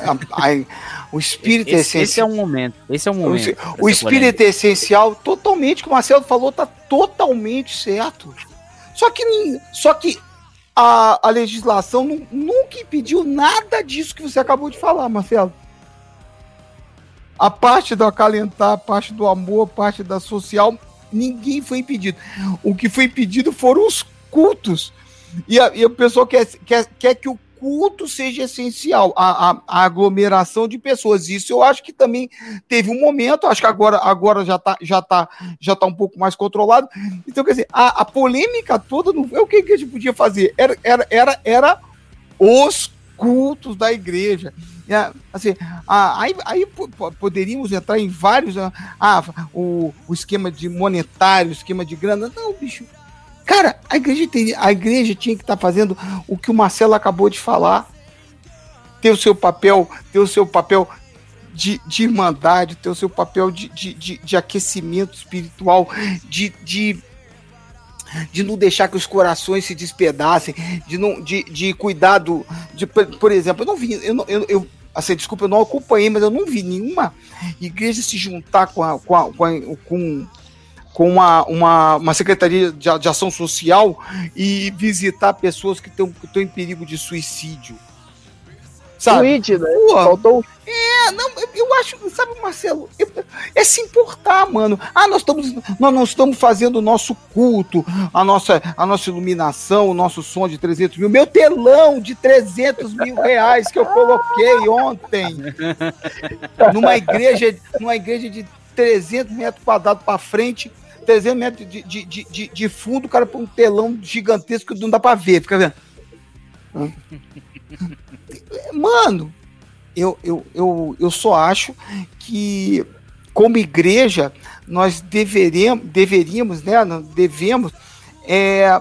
A, a, o espírito esse, é essencial. Esse é um momento. Esse é um momento. O, o espírito polêmico. é essencial, totalmente, como o Marcelo falou, tá totalmente certo. Só que, só que a, a legislação nunca impediu nada disso que você acabou de falar, Marcelo. A parte do acalentar, a parte do amor, a parte da social, ninguém foi impedido. O que foi impedido foram os cultos e, a, e o pessoal quer, quer, quer que o culto seja essencial, a, a, a, aglomeração de pessoas. Isso eu acho que também teve um momento, acho que agora, agora já está já tá, já tá um pouco mais controlado. Então, quer dizer, a, a polêmica toda não o que, que a gente podia fazer, era, era, era, era os cultos da igreja. É, assim, aí, aí poderíamos entrar em vários. Ah, o, o esquema de monetário, o esquema de grana. Não, bicho Cara, a igreja, tem, a igreja tinha que estar tá fazendo o que o Marcelo acabou de falar. Ter o seu papel, ter o seu papel de, de irmandade, ter o seu papel de, de, de, de aquecimento espiritual, de, de, de não deixar que os corações se despedacem, de, não, de, de cuidado. De, por exemplo, eu não vi, eu, eu, eu assim, desculpa, eu não acompanhei, mas eu não vi nenhuma igreja se juntar com, a, com, a, com, a, com com uma, uma, uma secretaria de, de, ação social e visitar pessoas que estão em perigo de suicídio. Sabe? Tweet, né? Faltou... É, não, eu acho, sabe, Marcelo, é se importar, mano. Ah, nós estamos, nós não estamos fazendo o nosso culto, a nossa, a nossa iluminação, o nosso som de 300 mil, meu telão de 300 mil reais que eu coloquei ontem numa igreja, numa igreja de 300 metros quadrados para frente 300 metros de, de, de, de fundo, o cara põe um telão gigantesco que não dá pra ver, fica vendo. Mano, eu, eu, eu, eu só acho que, como igreja, nós deveríamos, deveríamos né, devemos, é,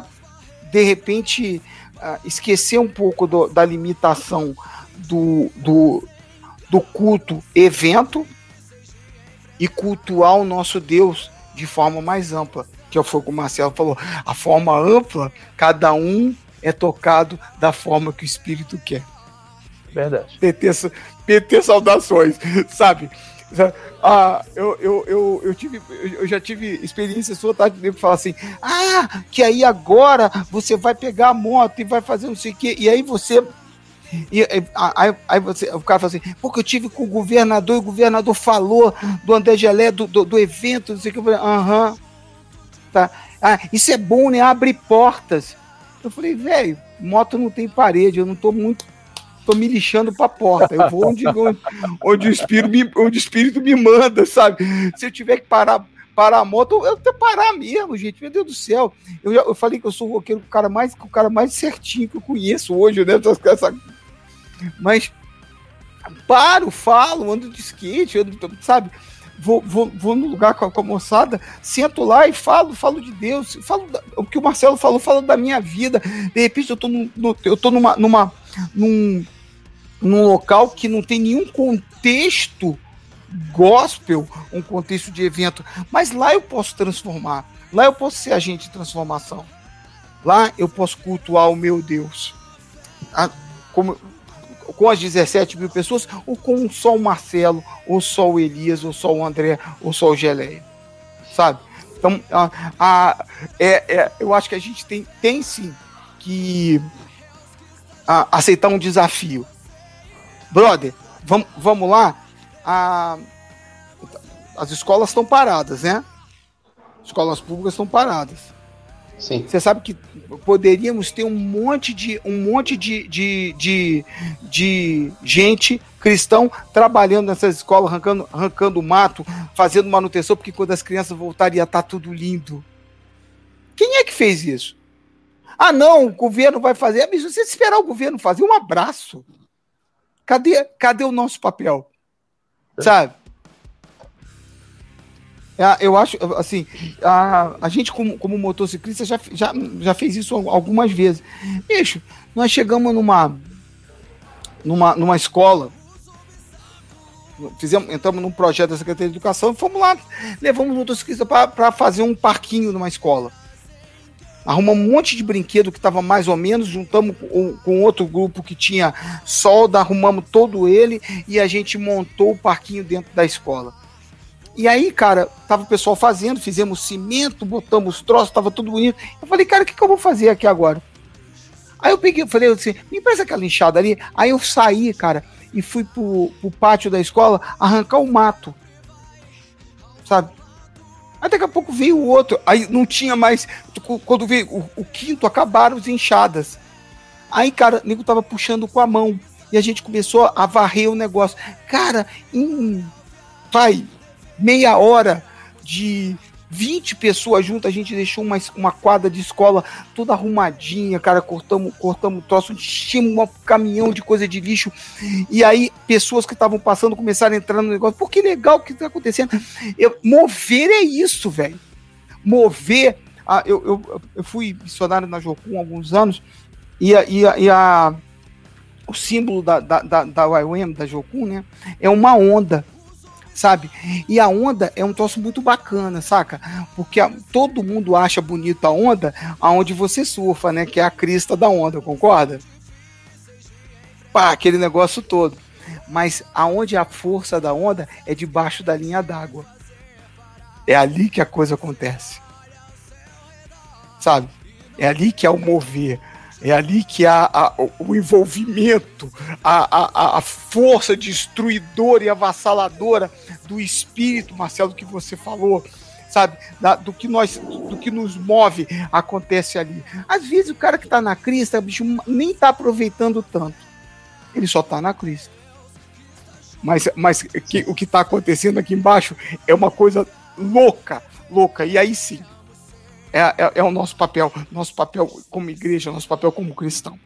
de repente, uh, esquecer um pouco do, da limitação do, do, do culto evento e cultuar o nosso Deus de forma mais ampla, que foi o que o Marcelo falou. A forma ampla, cada um é tocado da forma que o espírito quer. Verdade. PT, PT saudações, sabe? Ah, eu, eu, eu, eu, tive, eu já tive experiência sua, tá? De falar assim, ah, que aí agora você vai pegar a moto e vai fazer não sei o quê, e aí você e aí, aí você, o cara fala assim, porque eu tive com o governador e o governador falou do André Gelé, do, do, do evento, não sei o que. Aham. Tá. Ah, isso é bom, né? Abre portas. Eu falei, velho, moto não tem parede, eu não tô muito. tô me lixando pra porta. Eu vou onde, onde, onde, o, espírito me, onde o espírito me manda, sabe? Se eu tiver que parar parar a moto, eu que parar mesmo, gente. Meu Deus do céu. Eu, eu falei que eu sou o cara mais, o cara mais certinho que eu conheço hoje, né? Essa, mas paro, falo, ando de skate, ando, sabe? Vou, vou, vou no lugar com a, com a, moçada, sento lá e falo, falo de Deus, falo da, o que o Marcelo falou, falo da minha vida. De repente eu tô, no, no, eu tô numa, numa, num, num local que não tem nenhum contexto gospel, um contexto de evento, mas lá eu posso transformar, lá eu posso ser agente de transformação, lá eu posso cultuar o meu Deus. A, como com as 17 mil pessoas, ou com só o Marcelo, ou só o Elias, ou só o André, ou só o Geleia, sabe? Então, a, a, é, é, eu acho que a gente tem, tem sim que a, aceitar um desafio. Brother, vamos, lá? A, as escolas estão paradas, né? Escolas públicas estão paradas. Sim. Você sabe que poderíamos ter um monte de um monte de, de, de, de gente cristão trabalhando nessas escolas, arrancando, arrancando mato, fazendo manutenção, porque quando as crianças voltarem ia estar tá tudo lindo. Quem é que fez isso? Ah, não, o governo vai fazer. Mas você esperar o governo fazer um abraço. Cadê, cadê o nosso papel? Sabe? É, eu acho, assim, a, a gente como, como motociclista já, já, já fez isso algumas vezes. Bicho, nós chegamos numa, numa, numa escola, fizemos, entramos num projeto da Secretaria de Educação e fomos lá, levamos motociclista para fazer um parquinho numa escola. Arrumamos um monte de brinquedo que estava mais ou menos, juntamos com, com, outro grupo que tinha solda, arrumamos todo ele e a gente montou o parquinho dentro da escola. E aí, cara, tava o pessoal fazendo, fizemos cimento, botamos troços, tava tudo bonito. Eu falei, cara, o que, que eu vou fazer aqui agora? Aí eu peguei, falei assim, me empresta aquela enxada ali. Aí eu saí, cara, e fui pro, pro pátio da escola arrancar o mato. Sabe? Aí daqui a pouco veio o outro. Aí não tinha mais. Quando veio o, o quinto, acabaram as enxadas. Aí, cara, o nego tava puxando com a mão. E a gente começou a varrer o negócio. Cara, em. Vai, meia hora de 20 pessoas juntas, a gente deixou uma, uma quadra de escola toda arrumadinha, cara, cortamos, cortamos troço, enchemos um caminhão de coisa de lixo, e aí pessoas que estavam passando começaram a entrar no negócio, pô, que legal que tá acontecendo. Eu, mover é isso, velho. Mover, ah, eu, eu, eu fui missionário na Jocum há alguns anos, e a, e a, e a o símbolo da, da, da, da YWAM, da Jocum, né, é uma onda sabe? E a onda é um troço muito bacana, saca? Porque a, todo mundo acha bonito a onda aonde você surfa, né? Que é a crista da onda, concorda? Pá, aquele negócio todo. Mas aonde a força da onda é debaixo da linha d'água. É ali que a coisa acontece. Sabe? É ali que é o mover. É ali que há o envolvimento, a, a, a força destruidora e avassaladora do espírito, Marcelo, que você falou, sabe? Da, do que nós, do que nos move, acontece ali. Às vezes o cara que tá na crista, bicho, nem tá aproveitando tanto. Ele só tá na crista. Mas, mas que, o que tá acontecendo aqui embaixo é uma coisa louca, louca. E aí sim, é, é, é, o nosso papel, nosso papel como igreja, nosso papel como cristão.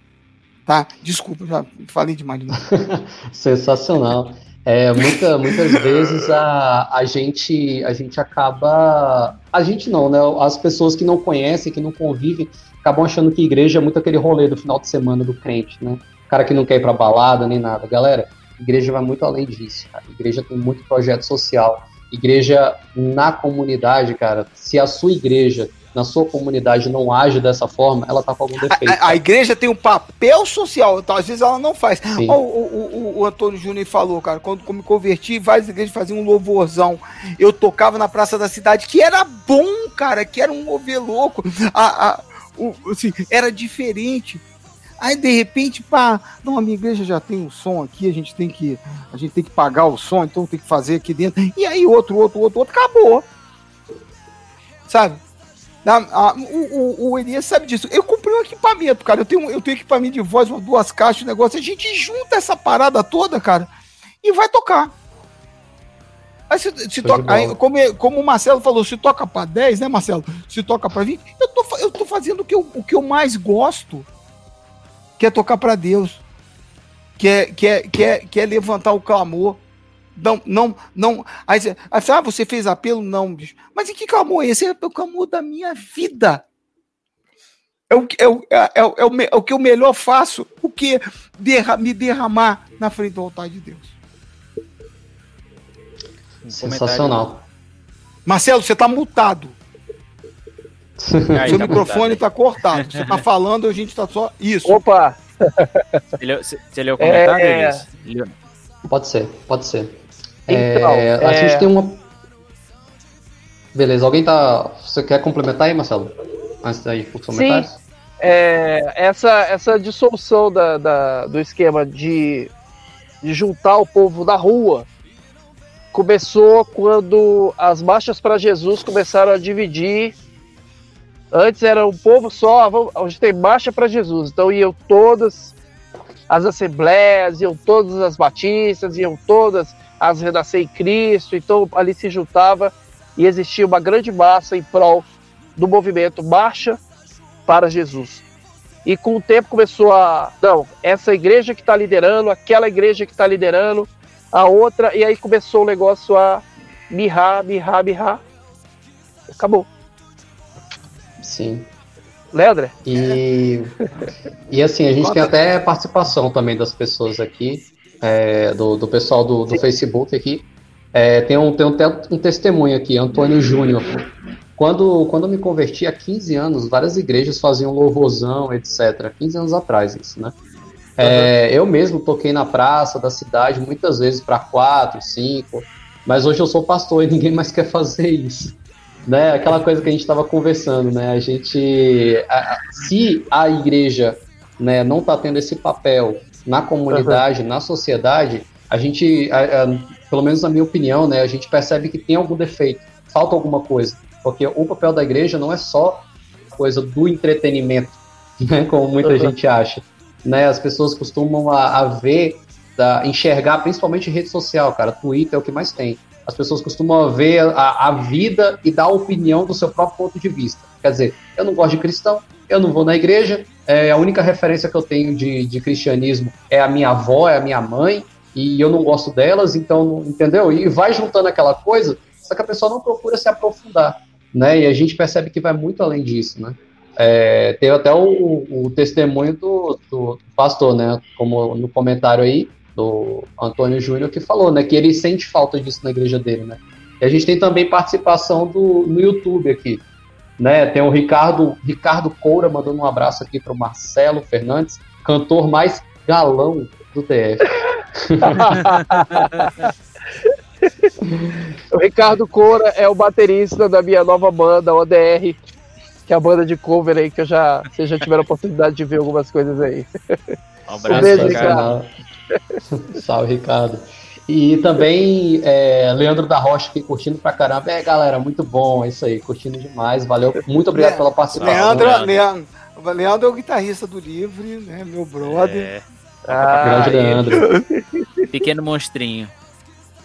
Tá? Desculpa, já falei demais. De Sensacional. É, muita, muitas vezes a, a, gente, a gente acaba. A gente não, né? As pessoas que não conhecem, que não convivem, acabam achando que igreja é muito aquele rolê do final de semana do crente, né? O cara que não quer ir pra balada nem nada. Galera, igreja vai muito além disso, cara. Igreja tem muito projeto social. Igreja na comunidade, cara. Se a sua igreja na sua comunidade não age dessa forma, ela está com algum defeito. A, a, igreja tem um papel social, então às vezes ela não faz. O, o, o, o, Antônio Júnior falou, cara, quando eu me converti, várias igrejas faziam um louvorzão. Eu tocava na Praça da Cidade, que era bom, cara, que era um mover louco. A, a, o, assim, era diferente. Aí de repente, pá, não, a minha igreja já tem um som aqui, a gente tem que a gente tem que pagar o som, então tem que fazer aqui dentro. E aí outro, outro, outro, outro, acabou. Sabe? A, o, o, o Elias sabe disso. Eu comprei um equipamento, cara. Eu tenho, eu tenho equipamento de voz, duas caixas, um negócio. A gente junta essa parada toda, cara, e vai tocar. Aí, se, se toca, aí, como, como o Marcelo falou, se toca para 10, né, Marcelo? Se toca para 20, eu tô, eu tô fazendo o que eu, o que eu mais gosto, que é tocar para Deus, que é, que, é, que, é, que é levantar o clamor, não, não, não. Aí você, ah, você fez apelo? Não, bicho. Mas em que clamor é esse? É o clamor da minha vida. É o, é, o, é, é, o, é, o, é o que eu melhor faço, o que derra, me derramar na frente do altar de Deus. Sensacional. Marcelo, você está multado. Aí, Seu tá microfone está cortado. Você está falando, a gente está só. Isso. Opa! Você leu o comentário, é... Pode ser, pode ser. Então, é, a é... gente tem uma. Beleza, alguém tá. Você quer complementar aí, Marcelo? Antes daí por comentários? Sim. É, essa, essa dissolução da, da, do esquema de, de juntar o povo da rua começou quando as marchas para Jesus começaram a dividir Antes era um povo só, hoje tem marcha para Jesus. Então iam todas as assembleias, iam todas as batistas, iam todas as renascer em Cristo. Então ali se juntava e existia uma grande massa em prol do movimento Marcha para Jesus. E com o tempo começou a. Não, essa igreja que está liderando, aquela igreja que está liderando, a outra, e aí começou o negócio a mirrar, mirrar, mirrar. Acabou. Sim. Leandro? E, e assim, a gente tem até participação também das pessoas aqui, é, do, do pessoal do, do Facebook aqui. É, tem, um, tem um, um testemunho aqui, Antônio Júnior. Quando, quando eu me converti há 15 anos, várias igrejas faziam louvorzão, etc. 15 anos atrás, isso, né? É, eu mesmo toquei na praça da cidade muitas vezes para quatro, cinco, mas hoje eu sou pastor e ninguém mais quer fazer isso né? Aquela coisa que a gente estava conversando, né? A gente, a, se a igreja, né, não está tendo esse papel na comunidade, uhum. na sociedade, a gente, a, a, pelo menos na minha opinião, né, a gente percebe que tem algum defeito, falta alguma coisa, porque o papel da igreja não é só coisa do entretenimento, né, como muita uhum. gente acha, né? As pessoas costumam a, a ver, da, enxergar, principalmente rede social, cara, Twitter é o que mais tem as pessoas costumam ver a, a, vida e dar a opinião do seu próprio ponto de vista. Quer dizer, eu não gosto de cristão, eu não vou na igreja, é, a única referência que eu tenho de, de cristianismo é a minha avó, é a minha mãe, e eu não gosto delas, então, entendeu? E vai juntando aquela coisa, só que a pessoa não procura se aprofundar, né? E a gente percebe que vai muito além disso, né? É, teve até o, o testemunho do, do, pastor, né? Como no comentário aí, do Antônio Júnior, que falou, né, que ele sente falta disso na igreja dele, né. E a gente tem também participação do, no YouTube aqui, né, tem o Ricardo, Ricardo Coura mandando um abraço aqui para o Marcelo Fernandes, cantor mais galão do TF. o Ricardo Coura é o baterista da minha nova banda, ODR, que é a banda de cover aí que eu já, vocês já tiveram a oportunidade de ver algumas coisas aí. Um abraço, um beijo, Ricardo. Salve, Ricardo. E também é, Leandro da Rocha aqui curtindo pra caramba. É, galera, muito bom, é isso aí, curtindo demais. Valeu, muito obrigado Le pela participação. Leandro, Leandro. Leandro é o guitarrista do Livre, né? Meu brother. É. Ah, Grande Leandro. Pequeno monstrinho.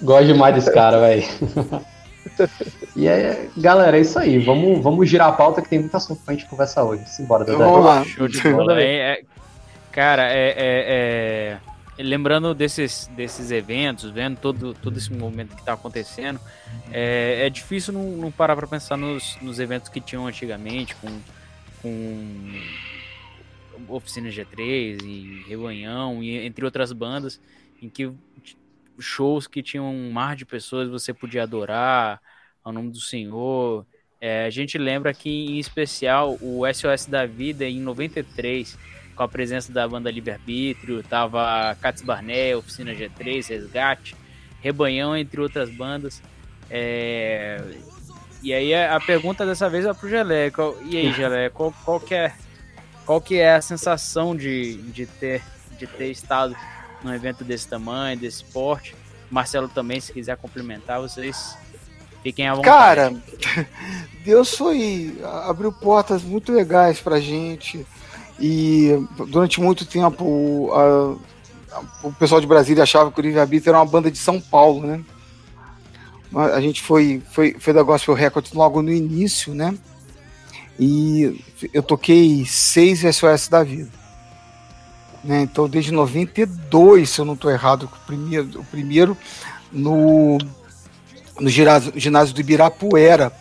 Gosto demais desse cara, velho. E é, galera, é isso aí. Vamos, vamos girar a pauta que tem muito assunto pra gente conversar hoje. Simbora, Dedé. Vamos lá. Show de bola. É, é, cara, é, é lembrando desses, desses eventos, vendo todo, todo esse momento que está acontecendo, é, é difícil não, não parar para pensar nos, nos eventos que tinham antigamente, com, com Oficina G3 e Rebanhão, e entre outras bandas, em que shows que tinham um mar de pessoas você podia adorar ao nome do Senhor. É, a gente lembra que, em especial, o SOS da Vida, em 93, com a presença da banda Livre Arbítrio, tava Cats Barnet, Oficina G3, Resgate, Rebanhão, entre outras bandas. É... E aí a pergunta dessa vez é pro Gelé. Qual... E aí, Gelé, qual, qual, que é, qual que é a sensação de, de, ter, de ter estado num evento desse tamanho, desse porte? Marcelo também, se quiser complementar, vocês fiquem à vontade. Cara, Deus foi. abriu portas muito legais pra gente. E durante muito tempo o, a, o pessoal de Brasília achava que o Livre Arbítrio era uma banda de São Paulo, né? A gente foi, foi, foi da Gospel Records logo no início, né? E eu toquei seis SOS da vida. Né? Então, desde 92, se eu não estou errado, o primeiro, o primeiro no, no ginásio do Ibirapuera,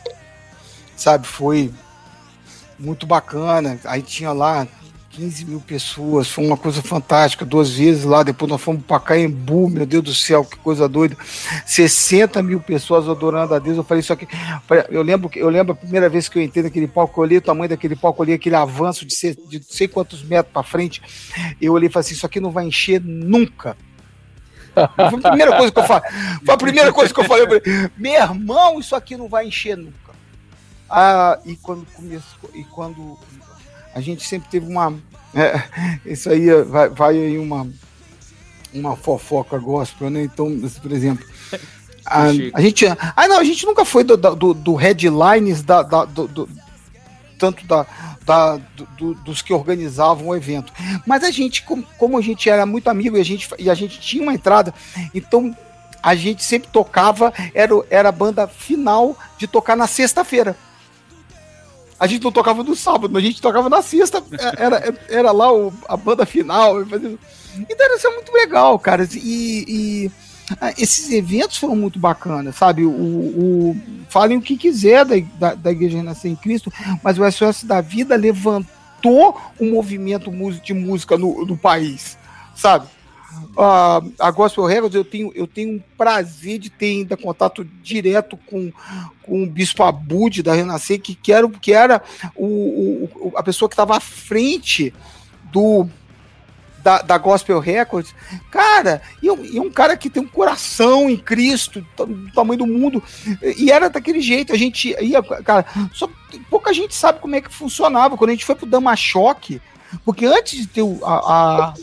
sabe? Foi muito bacana. Aí tinha lá 15 mil pessoas, foi uma coisa fantástica, duas vezes lá, depois nós fomos para Caembu, meu Deus do céu, que coisa doida, 60 mil pessoas adorando a Deus, eu falei isso aqui, eu lembro, eu lembro a primeira vez que eu entrei naquele palco, eu olhei o tamanho daquele palco, eu olhei aquele avanço de, ser, de sei quantos metros para frente, eu olhei e falei assim, isso aqui não vai encher nunca, foi a primeira coisa que eu falei, foi a primeira coisa que eu falei, eu falei meu irmão, isso aqui não vai encher nunca, ah, e quando começou, e quando a gente sempre teve uma é, isso aí vai, vai aí uma, uma fofoca gospel, né? Então, por exemplo, a, a, gente. Ah, não, a gente nunca foi do, do, do headlines da, da do, do, tanto da, da do, dos que organizavam o evento. Mas a gente, como, como a gente era muito amigo e a gente, e a gente tinha uma entrada, então a gente sempre tocava, era, era a banda final de tocar na sexta-feira. A gente não tocava no sábado, a gente tocava na sexta, é, era, era lá o, a banda final. Então era é muito legal, cara. E, e ah, esses eventos foram muito bacanas, sabe? O, o, falem o que quiser da, da, da Igreja Renascer em Cristo, mas o SOS da Vida levantou o movimento de música no, no país, sabe? A Gospel Records, eu tenho, eu tenho um prazer de ter ainda contato direto com, com o Bispo Abud da Renascer, que, que era, que era o, o a pessoa que estava à frente do da, da Gospel Records, cara, e, e um cara que tem um coração em Cristo, do tamanho do mundo, e era daquele jeito, a gente ia, cara, só pouca gente sabe como é que funcionava, quando a gente foi pro Dama Choque, porque antes de ter o, a,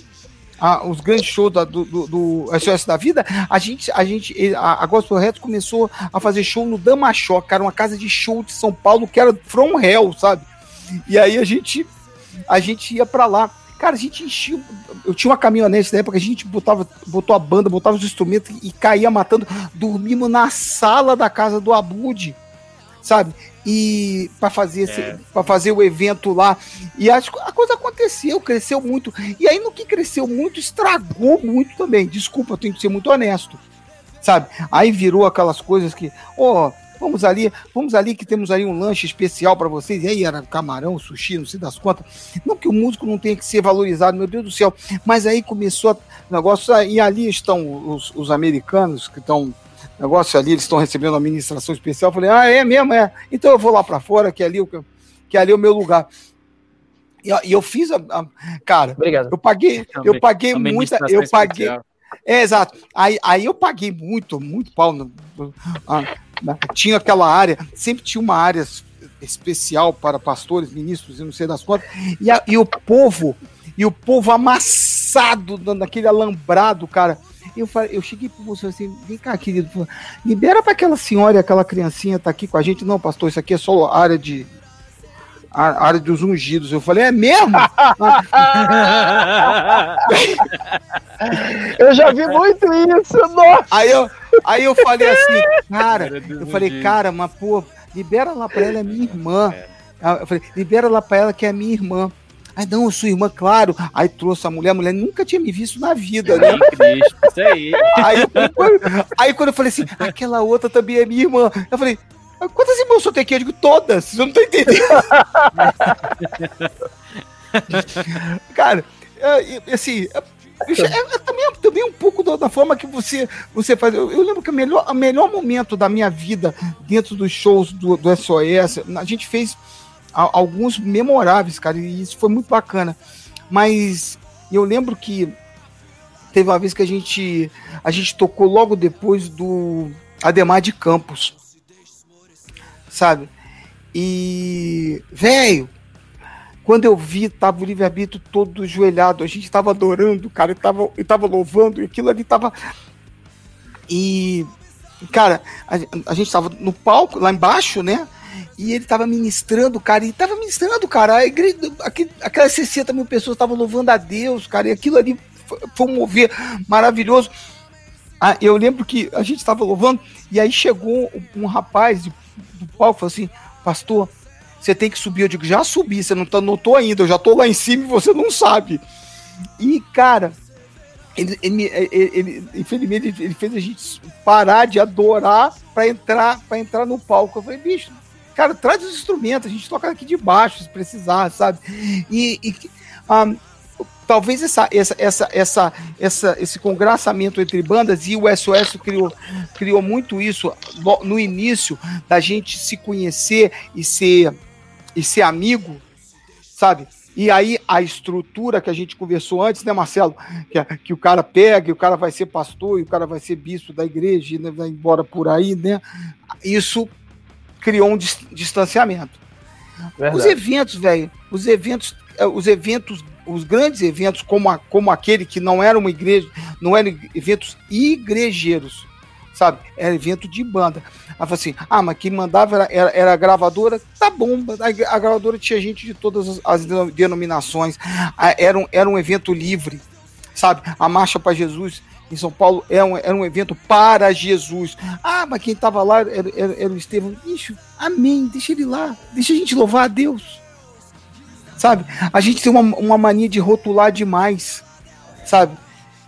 a, os grandes shows da, do, do, do, SOS da Vida, a gente, a gente, a, a Gospel Records começou a fazer show no Dama Choque, cara, uma casa de show de São Paulo que era from hell, sabe? E aí a gente, a gente ia para lá. Cara, a gente enchia. Eu tinha uma caminhonete na época, a gente botava, botou a banda, botava os instrumentos e caía matando. Dormimos na sala da casa do Abud, sabe? E para fazer, é. para fazer o evento lá. E a, a coisa aconteceu, cresceu muito. E aí, no que cresceu muito, estragou muito também. Desculpa, eu tenho que ser muito honesto. Sabe? Aí virou aquelas coisas que, ó, oh, Vamos ali, vamos ali que temos ali um lanche especial para vocês. E aí era camarão, sushi, não sei das quantas. Não que o músico não tenha que ser valorizado, meu Deus do céu. Mas aí começou o negócio, e ali estão os, os americanos que estão negócio ali, eles estão recebendo uma administração especial. Eu falei, ah, é mesmo, é. Então eu vou lá para fora, que ali, que ali é o meu lugar. E, e eu fiz a, a, cara, Obrigado. eu paguei, eu paguei muita, eu paguei, é, exato. Aí, aí eu paguei muito, muito pau. No, tinha aquela área, sempre tinha uma área especial para pastores, ministros e não sei das quantas. E, a, e o povo, e o povo amassado naquele alambrado, cara. Eu, falei, eu cheguei para você assim, vem cá, querido, libera para aquela senhora e aquela criancinha tá aqui com a gente. Não, pastor, isso aqui é só área de a área dos ungidos. Eu falei, é mesmo? eu já vi muito isso, nossa. Aí eu, aí eu falei assim, cara, eu falei, cara, mas pô, libera lá pra ela, é minha irmã. Eu falei, libera lá pra ela que é minha irmã. Aí, não, sua irmã, claro. Aí trouxe a mulher, a mulher nunca tinha me visto na vida, né? Cristo, isso aí. Aí, aí, quando eu falei assim, aquela outra também é minha irmã, eu falei, Quantas irmãs eu tenho aqui? Eu digo todas. Você não tá entendendo. Cara, é, assim, é, é, é, também, também um pouco da, forma que você, você faz. Eu, eu, lembro que o melhor, o melhor momento da minha vida dentro dos shows do, do SOS, a gente fez alguns memoráveis, cara, e isso foi muito bacana. Mas eu lembro que teve uma vez que a gente, a gente tocou logo depois do Ademar de Campos e, velho, quando eu vi, tava o livre-arbítrio todo joelhado, a gente tava adorando, cara, e tava, e tava louvando, e aquilo ali tava. E, cara, a, a gente tava no palco, lá embaixo, né? E ele tava ministrando, cara, e tava ministrando, cara. A igreja, aquelas 60 mil pessoas estavam louvando a Deus, cara, e aquilo ali foi, um mover maravilhoso. Ah, eu lembro que a gente estava louvando, e aí chegou um, rapaz de do palco falou assim: Pastor, você tem que subir. Eu digo: Já subi, você não, tá, não tô ainda, eu já tô lá em cima e você não sabe. E, cara, ele, ele, ele, infelizmente, ele, fez a gente parar de adorar para entrar, entrar no palco. Eu falei: Bicho, cara, traz os instrumentos, a gente toca aqui de baixo se precisar, sabe? E. e um, talvez essa, essa, essa, essa, essa, esse congraçamento entre bandas e o SOS criou, criou muito isso no, no início da gente se conhecer e ser, e ser amigo, sabe? E aí a estrutura que a gente conversou antes, né, Marcelo? Que, que o cara pega, e o cara vai ser pastor, e o cara vai ser bispo da igreja, e né, vai embora por aí, né? Isso criou um distanciamento. Verdade. Os eventos, velho, os eventos, eh, os eventos os grandes eventos, como, a, como aquele que não era uma igreja, não eram eventos igrejeiros, sabe? Era evento de banda. Falou assim: ah, mas quem mandava era, era, era a gravadora, tá bom, a, a, gravadora tinha gente de todas as, as denominações, era um, era um evento livre, sabe? A Marcha para Jesus em São Paulo era um, era um evento para Jesus. Ah, mas quem estava lá era, era, era o Estevão. Bicho, amém, deixa ele lá, deixa a gente louvar a Deus. Sabe? A gente tem uma, uma mania de rotular demais, sabe?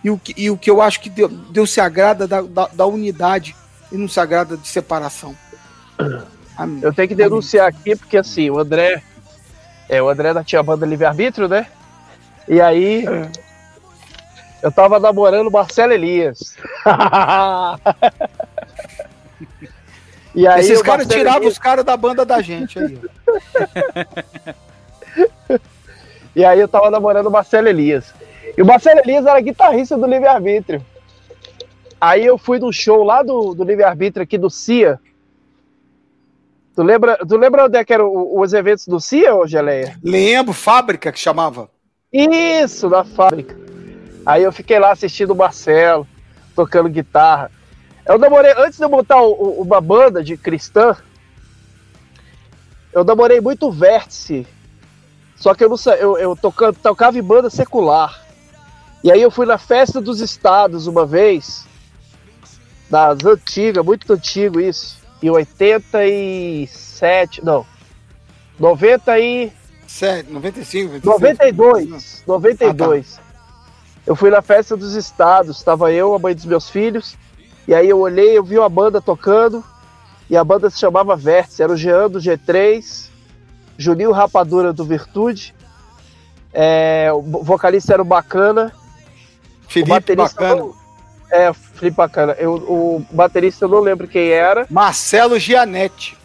E o que, e o que eu acho que Deus, Deus se agrada da, da, da, unidade e não se agrada de separação. Amém. Eu tenho que denunciar Amém. aqui, porque assim, o André. É, o André da tinha a banda Livre-Arbítrio, né? E aí. É. Eu tava namorando Marcelo Elias. e aí Esses caras tiravam Elias... os caras da banda da gente aí. e aí eu tava namorando o Marcelo Elias. E o Marcelo Elias era guitarrista do Livre Arbítrio. Aí eu fui no show lá do, do Livre Arbítrio aqui do CIA. Tu lembra, tu lembra onde é que eram os eventos do CIA, ô Geleia? Lembro, fábrica que chamava. Isso, da fábrica. Aí eu fiquei lá assistindo o Marcelo, tocando guitarra. Eu demorei, antes de eu montar o, o, uma banda de cristã, eu demorei muito vértice. Só que eu não eu, eu tocando, tocava em banda secular. E aí eu fui na festa dos estados uma vez, das antigas, muito antigo isso, em 87, não, 90 e... 7, 95, 96. 92, 92. Ah, tá. Eu fui na festa dos estados, estava eu, a mãe dos meus filhos, e aí eu olhei, eu vi uma banda tocando, e a banda se chamava Vértice, era o Jean do G3, Juninho Rapadura do Virtude, é, o vocalista era o Bacana, Felipe Bacana. Não, é, Felipe Bacana. Eu, o baterista eu não lembro quem era. Marcelo Gianetti.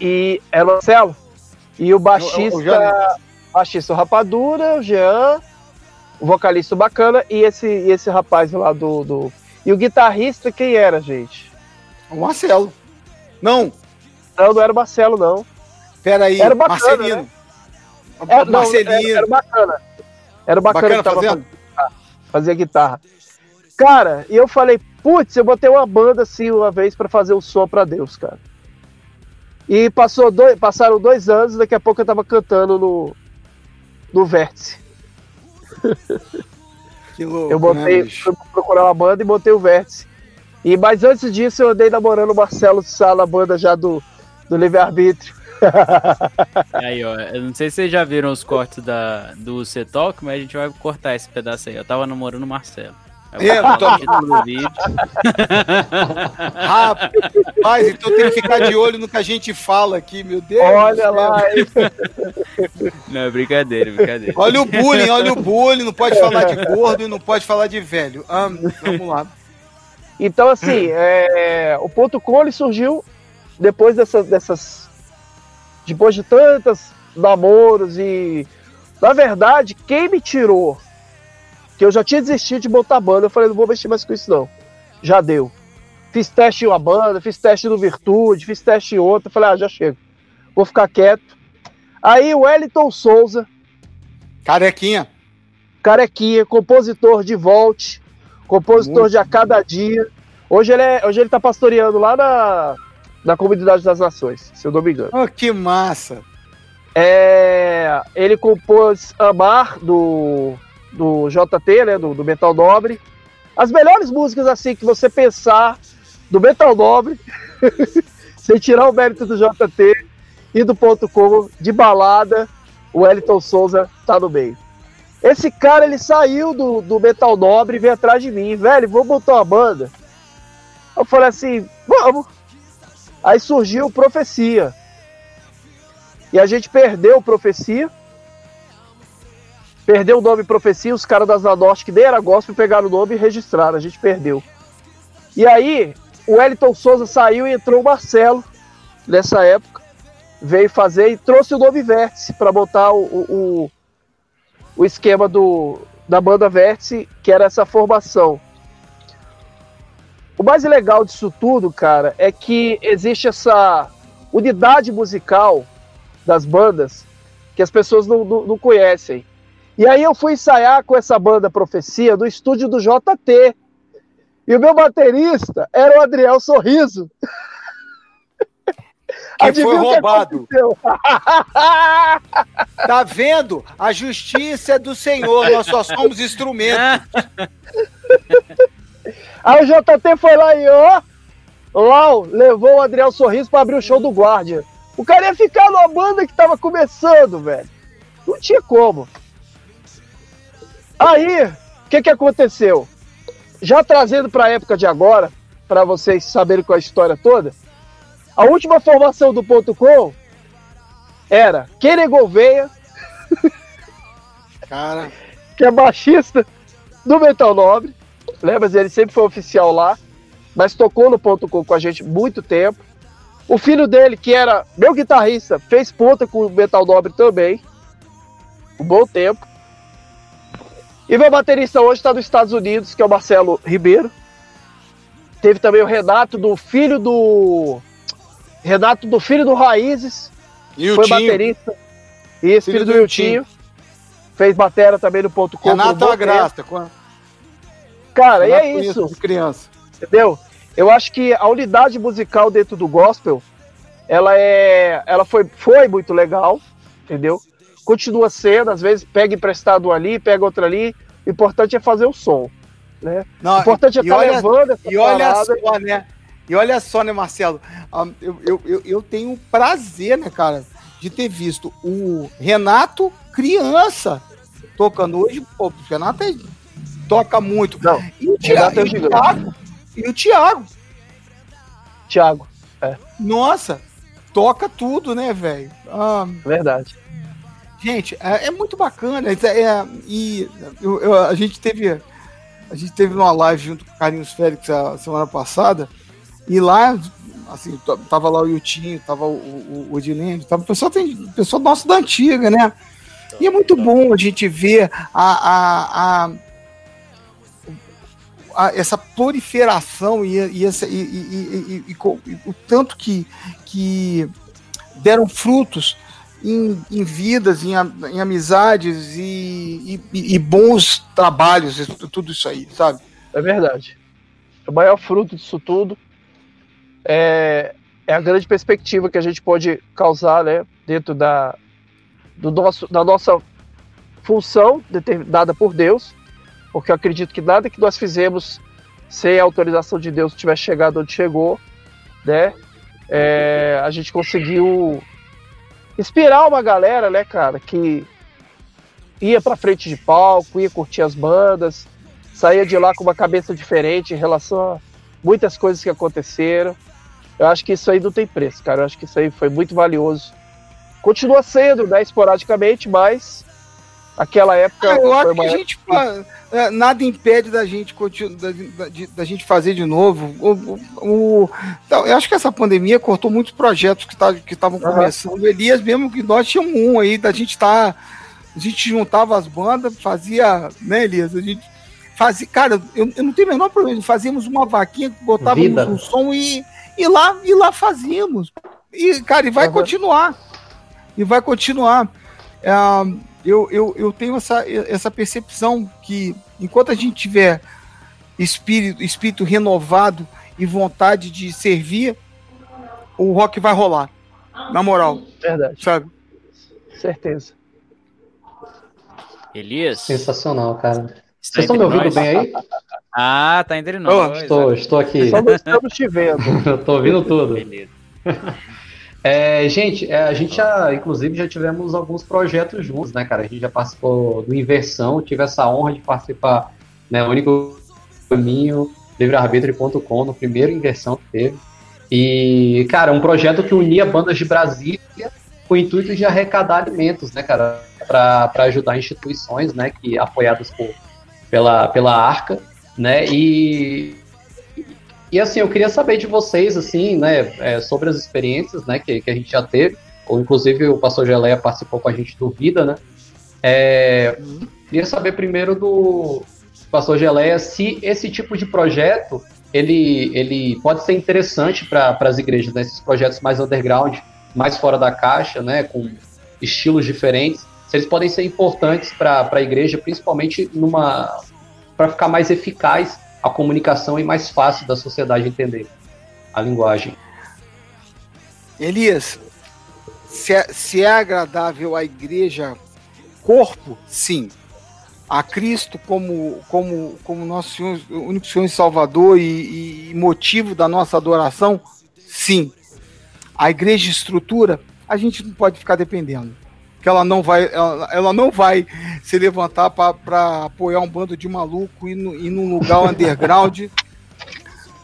E é Marcelo. E o baixista. O, o baixista o Rapadura, o Jean, o vocalista Bacana e esse, e esse rapaz lá do, do. E o guitarrista, quem era, gente? O Marcelo. Não. Não, não era o Marcelo, não. Pera aí, era bacana, Marcelino. Né? É, Marcelino. Não, era, era, bacana. Era bacana, bacana que tava fazendo? fazia guitarra. Cara, e eu falei, putz, eu botei uma banda assim uma vez para fazer o um som para Deus, cara. E passou dois, passaram dois anos, daqui a pouco eu tava cantando no, no Vértice. Que louco, eu botei, né, fui procurar uma banda e botei o Vértice. E, mas antes disso eu andei namorando o Marcelo Sala, a banda já do, do Livre Arbítrio. aí, ó, eu não sei se vocês já viram os cortes da, do C-Talk, mas a gente vai cortar esse pedaço aí. Eu tava namorando o Marcelo. É, tô... Rapaz, então tem que ficar de olho no que a gente fala aqui, meu Deus. Olha lá. Não, é brincadeira, brincadeira. Olha o bullying, olha o bullying. Não pode falar de gordo e não pode falar de velho. Ah, vamos lá. Então, assim, é, o ponto com ele surgiu depois dessas, dessas depois de tantos namoros e. Na verdade, quem me tirou, que eu já tinha desistido de botar banda, eu falei, não vou mexer mais com isso não. Já deu. Fiz teste em uma banda, fiz teste no Virtude, fiz teste em outra, falei, ah, já chego. Vou ficar quieto. Aí o Wellington Souza. Carequinha. Carequinha, compositor de Volte, compositor Muito de A Cada Dia. Hoje ele, é, hoje ele tá pastoreando lá na, da Comunidade das Nações, se eu não me engano. Oh, que massa! É, ele compôs Amar, do, do JT, né, do, do Metal Nobre. As melhores músicas, assim, que você pensar do Metal Nobre, sem tirar o mérito do JT e do ponto com de balada, o Wellington Souza tá no meio. Esse cara, ele saiu do, do Metal Nobre e veio atrás de mim. Velho, vamos montar uma banda? Eu falei assim, vamos. Aí surgiu Profecia. E a gente perdeu Profecia. Perdeu o nome Profecia, os caras das da Norte, que nem era gospel, pegaram o nome e registraram. A gente perdeu. E aí, o Wellington Souza saiu e entrou o Marcelo, nessa época. Veio fazer e trouxe o nome Vértice para botar o, o, o esquema do, da banda Vértice, que era essa formação. O mais legal disso tudo, cara, é que existe essa unidade musical das bandas que as pessoas não, não, não conhecem. E aí eu fui ensaiar com essa banda Profecia no estúdio do JT. E o meu baterista era o Adriel Sorriso. Que Adivinha foi roubado. Que tá vendo? A justiça é do Senhor, nós só somos instrumentos. Aí o JT foi lá e ó, Lau levou o Adriel Sorriso para abrir o show do Guardian. O cara ia ficar numa banda que tava começando, velho. Não tinha como. Aí, o que que aconteceu? Já trazendo para a época de agora, para vocês saberem qual é a história toda, a última formação do ponto com era Kenny Gouveia, cara, que é baixista do Metal Nobre. Lembra? Ele sempre foi oficial lá, mas tocou no ponto com com a gente muito tempo. O filho dele, que era meu guitarrista, fez ponta com o Metal Nobre também. Um bom tempo. E meu baterista hoje está nos Estados Unidos, que é o Marcelo Ribeiro. Teve também o Renato, do filho do Renato do filho do Raízes, foi baterista. E esse filho, filho do Iltinho. Fez batera também no ponto com. Renato Agrasta. Cara, Renato e é isso. De criança. Entendeu? Eu acho que a unidade musical dentro do gospel, ela é, ela foi, foi muito legal, entendeu? Continua sendo, às vezes pega emprestado ali, pega outro ali. O importante é fazer o som, né? Não, o importante é estar tá levando essa E olha só, né? E olha só, né, Marcelo? Ah, eu, eu, eu, eu tenho prazer, né, cara, de ter visto o Renato criança tocando hoje. Pô, o Renato é, toca muito. Não, e o Thiago. É e o Thiago, e o Thiago. Thiago, é. Nossa, toca tudo, né, velho? Ah, Verdade. Gente, é, é muito bacana. É, é e eu, eu, a gente teve. A gente teve uma live junto com o Carlinhos Félix a semana passada. E lá, assim, tava lá o Yutinho, tava o, o, o tava o pessoal, tem, pessoal nosso da antiga, né? E é muito bom a gente ver a, a, a, a essa proliferação e, e, essa, e, e, e, o tanto que, que deram frutos em, em vidas, em, em amizades e, e, bons trabalhos, tudo isso aí, sabe? É verdade. O maior fruto disso tudo é, é a grande perspectiva que a gente pode causar né, dentro da, do nosso, da nossa função determinada por Deus, porque eu acredito que nada que nós fizemos sem a autorização de Deus tiver chegado onde chegou, né? É, a gente conseguiu inspirar uma galera, né, cara, que ia para frente de palco, ia curtir as bandas, saía de lá com uma cabeça diferente em relação a muitas coisas que aconteceram. Eu acho que isso aí não tem preço, cara. Eu acho que isso aí foi muito valioso. Continua sendo, né, esporadicamente, mas aquela época. Ah, eu acho que a gente é, nada impede da gente da, da, da, gente fazer de novo. O, o, então, eu acho que essa pandemia cortou muitos projetos que tá, estavam uhum. começando. Elias, mesmo que nós tínhamos um aí, da gente tá. A gente juntava as bandas, fazia, né, Elias? A gente fazia. Cara, eu, eu não tenho o menor problema. Fazíamos uma vaquinha, botávamos Vida. um som e e lá, e lá fazíamos. E, cara, e vai uhum. continuar. E vai continuar. É, eu, eu, eu tenho essa, essa percepção que enquanto a gente tiver espírito, espírito renovado e vontade de servir, o rock vai rolar. Na moral. Verdade. Sabe? Certeza. Elias? Sensacional, cara. Vocês estão me ouvindo nós? bem aí? Ah, tá entre nós. Oh, estou, estou aqui. Só não estamos te vendo. Estou ouvindo tudo. Beleza. É, gente, é, a gente já, inclusive, já tivemos alguns projetos juntos, né, cara? A gente já participou do Inversão, tive essa honra de participar, né, o único caminho, livrearbitrio.com, no primeiro Inversão que teve. E, cara, um projeto que unia bandas de Brasília com o intuito de arrecadar alimentos, né, cara, para ajudar instituições, né, que apoiadas por, pela, pela Arca, né, e e assim, eu queria saber de vocês, assim, né, é, sobre as experiências, né, que, que a gente já teve, ou inclusive o pastor Geleia participou com a gente do Vida, né, é, queria saber primeiro do pastor Geleia se esse tipo de projeto, ele, ele pode ser interessante para as igrejas, né, esses projetos mais underground, mais fora da caixa, né, com estilos diferentes, se eles podem ser importantes para a igreja, principalmente numa para ficar mais eficaz a comunicação e mais fácil da sociedade entender a linguagem. Elias, se é, se é agradável à igreja corpo, sim. A Cristo como, como, como nosso Senhor, único Senhor e Salvador e, e motivo da nossa adoração, sim. A igreja estrutura, a gente não pode ficar dependendo que ela não vai, ela, ela não vai se levantar para apoiar um bando de maluco e, no, e num lugar underground.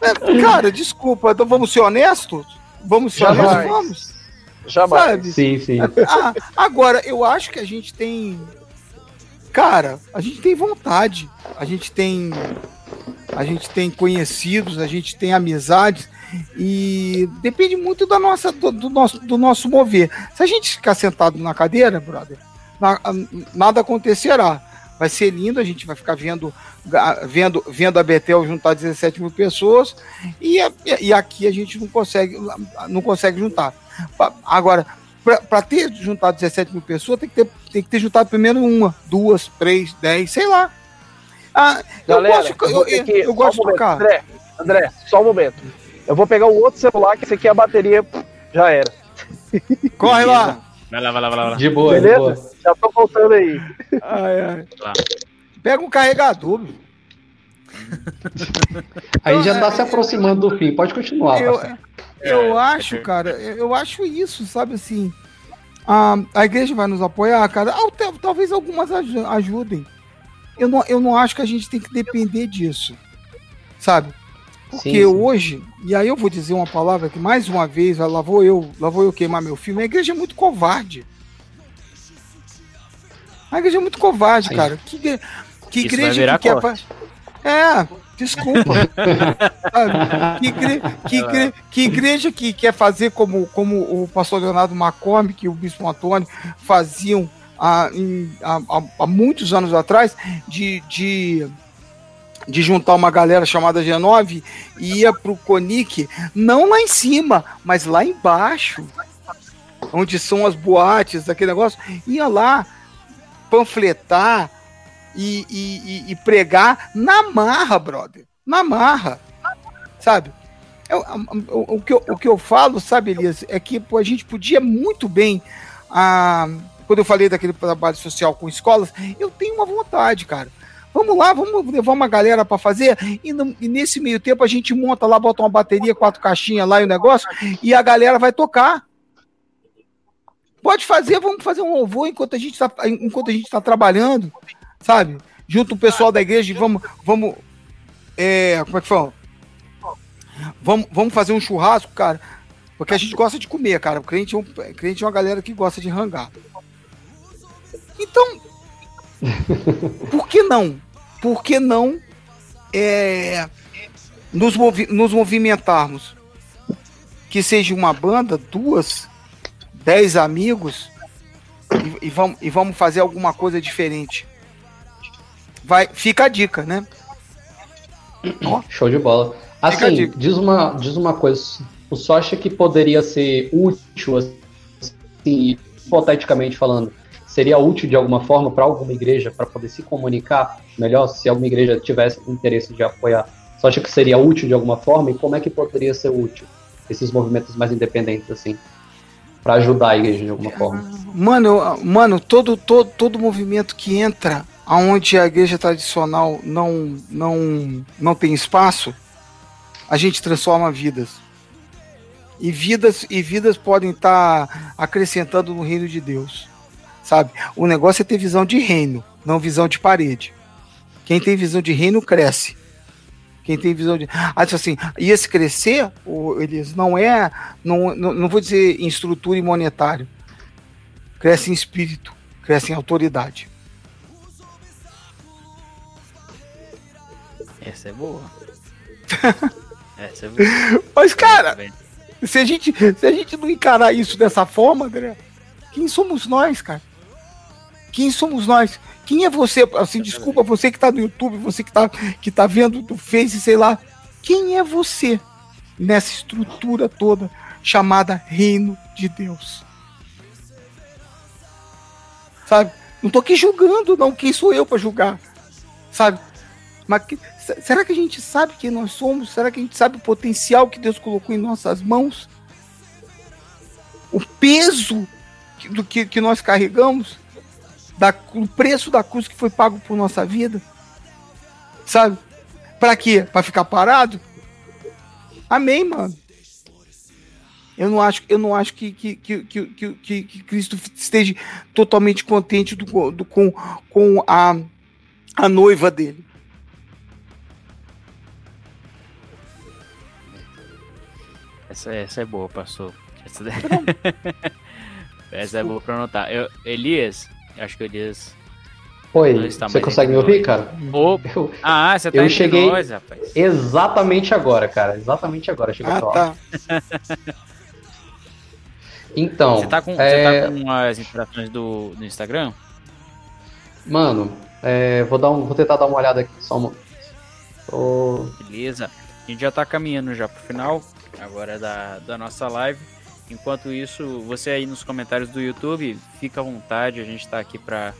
É, cara, desculpa, então vamos ser honestos? Vamos ser Jamais. honestos? Vamos. Jamais. Sabe? Sim, sim. Ah, agora, eu acho que a gente tem. Cara, a gente tem vontade. A gente tem. A gente tem conhecidos, a gente tem amizades e depende muito da nossa, do, do, nosso, do nosso mover. Se a gente ficar sentado na cadeira, brother, na, nada acontecerá. Vai ser lindo, a gente vai ficar vendo, vendo, vendo a Betel juntar 17 mil pessoas e, e aqui a gente não consegue, não consegue juntar. Agora, para ter juntado 17 mil pessoas, tem que, ter, tem que ter juntado primeiro uma, duas, três, dez, sei lá. Ah, Galera, eu gosto, eu, eu, eu gosto um de tocar. André, André, só um momento. Eu vou pegar o outro celular, que esse aqui a bateria já era. Corre lá! Vai lá, vai lá, vai lá. De boa, Beleza? De boa. Já tô voltando aí. Ai, ai. Pega um carregador, meu. Aí já tá se aproximando do fim, pode continuar. Eu, eu é, acho, é cara, eu acho isso, sabe assim. A, a igreja vai nos apoiar, cara. Talvez algumas ajudem. Eu não, eu não acho que a gente tem que depender disso, sabe? Porque sim, sim. hoje, e aí eu vou dizer uma palavra que mais uma vez, lá vou eu, lá vou eu queimar meu filme, a igreja é muito covarde. A igreja é muito covarde, sim. cara. Que, que igreja que quer. É, desculpa. que, igre... que, igre... que, igreja que quer fazer como, como o pastor Leonardo McCormick e o bispo Antônio faziam há, em, há, há muitos anos atrás, de, de de juntar uma galera chamada G9 e ia pro Conic, não lá em cima, mas lá embaixo, onde são as boates, aquele negócio, ia lá panfletar e, e, e pregar na marra, brother. Na marra. Sabe? Eu, o, o, que eu, o que eu falo, sabe, Elias, é que pô, a gente podia muito bem. Ah, quando eu falei daquele trabalho social com escolas, eu tenho uma vontade, cara Vamos lá, vamos levar uma galera para fazer. E, no, e, nesse meio tempo a gente monta lá, bota uma bateria, quatro caixinhas lá e o negócio, e a galera vai tocar. Pode fazer, vamos fazer um louvor enquanto a gente está está trabalhando, sabe? Junto o pessoal da igreja, vamos, vamos, é, como é que fala? Vamos, vamos fazer um churrasco, cara, porque a gente gosta de comer, cara. O crente é, um, crente é uma galera que gosta de rangar. Então, por que não? Por que não é, nos, movi nos movimentarmos? Que seja uma banda, duas, dez amigos e, e, vamos, e vamos fazer alguma coisa diferente. Vai, fica a dica, né? Show de bola. Assim, diz uma, diz uma coisa. O só acha que poderia ser útil, assim, hipoteticamente falando, seria útil de alguma forma para alguma igreja para poder se comunicar melhor, se alguma igreja tivesse interesse de apoiar? Você acha que seria útil de alguma forma e como é que poderia ser útil esses movimentos mais independentes assim? para ajudar a igreja de alguma forma. Mano, mano, todo, todo, todo movimento que entra aonde a igreja tradicional não, não, não tem espaço, a gente transforma vidas. E vidas e vidas podem estar tá acrescentando no reino de Deus sabe? O negócio é ter visão de reino, não visão de parede. Quem tem visão de reino cresce. Quem tem visão de. Ah, assim, e esse crescer, Elias, não é. Não, não, não vou dizer em estrutura e monetário. Cresce em espírito, cresce em autoridade. Essa é boa. Essa é boa. Mas, cara, se a, gente, se a gente não encarar isso dessa forma, André, quem somos nós, cara? Quem somos nós? Quem é você? Assim, desculpa, você que está no YouTube, você que está que tá vendo do Face, sei lá. Quem é você nessa estrutura toda chamada Reino de Deus? Sabe? Não tô aqui julgando, não. Quem sou eu para julgar? Sabe? Mas que, será que a gente sabe quem nós somos? Será que a gente sabe o potencial que Deus colocou em nossas mãos? O peso do que, que nós carregamos? Da, o preço da cruz que foi pago por nossa vida? Sabe? Para quê? Para ficar parado? Amém, mano. Eu não acho, eu não acho que, que, que, que, que, que Cristo esteja totalmente contente do, do, com, com a, a noiva dele. Essa, essa é boa, pastor. Essa, essa é boa pra anotar. Eu, Elias, acho que o Elias. Oi, você consegue me ouvir, cara? Eu, ah, você tá eu cheguei nós, Exatamente agora, cara. Exatamente agora. Chegou ah, tá. Então. Você tá com, é... você tá com as interações do, do Instagram? Mano, é, vou, dar um, vou tentar dar uma olhada aqui só um oh. Beleza. A gente já tá caminhando já pro final agora da, da nossa live. Enquanto isso, você aí nos comentários do YouTube, fica à vontade, a gente tá aqui para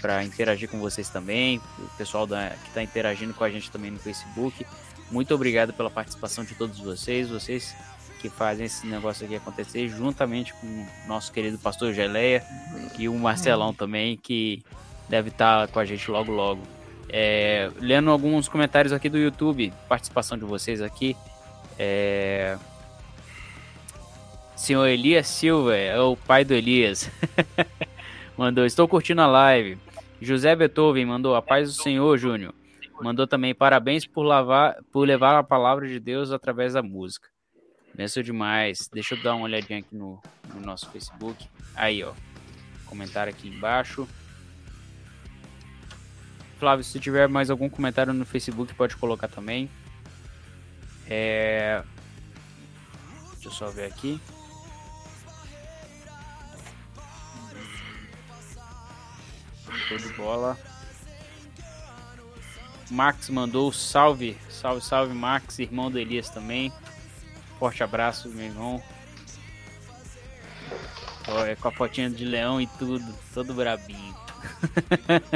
para interagir com vocês também, o pessoal da, que está interagindo com a gente também no Facebook. Muito obrigado pela participação de todos vocês. Vocês que fazem esse negócio aqui acontecer, juntamente com o nosso querido pastor Geleia e o Marcelão também, que deve estar tá com a gente logo logo. É, lendo alguns comentários aqui do YouTube, participação de vocês aqui. É... Senhor Elias Silva, é o pai do Elias. mandou, estou curtindo a live. José Beethoven mandou, a paz do Senhor, Júnior. Mandou também, parabéns por, lavar, por levar a palavra de Deus através da música. Benção demais. Deixa eu dar uma olhadinha aqui no, no nosso Facebook. Aí, ó. Comentário aqui embaixo. Flávio, se tiver mais algum comentário no Facebook, pode colocar também. É... Deixa eu só ver aqui. Show de bola. Max mandou salve. Salve, salve, Max, irmão do Elias também. Forte abraço, meu irmão. é com a fotinha de leão e tudo, todo brabinho.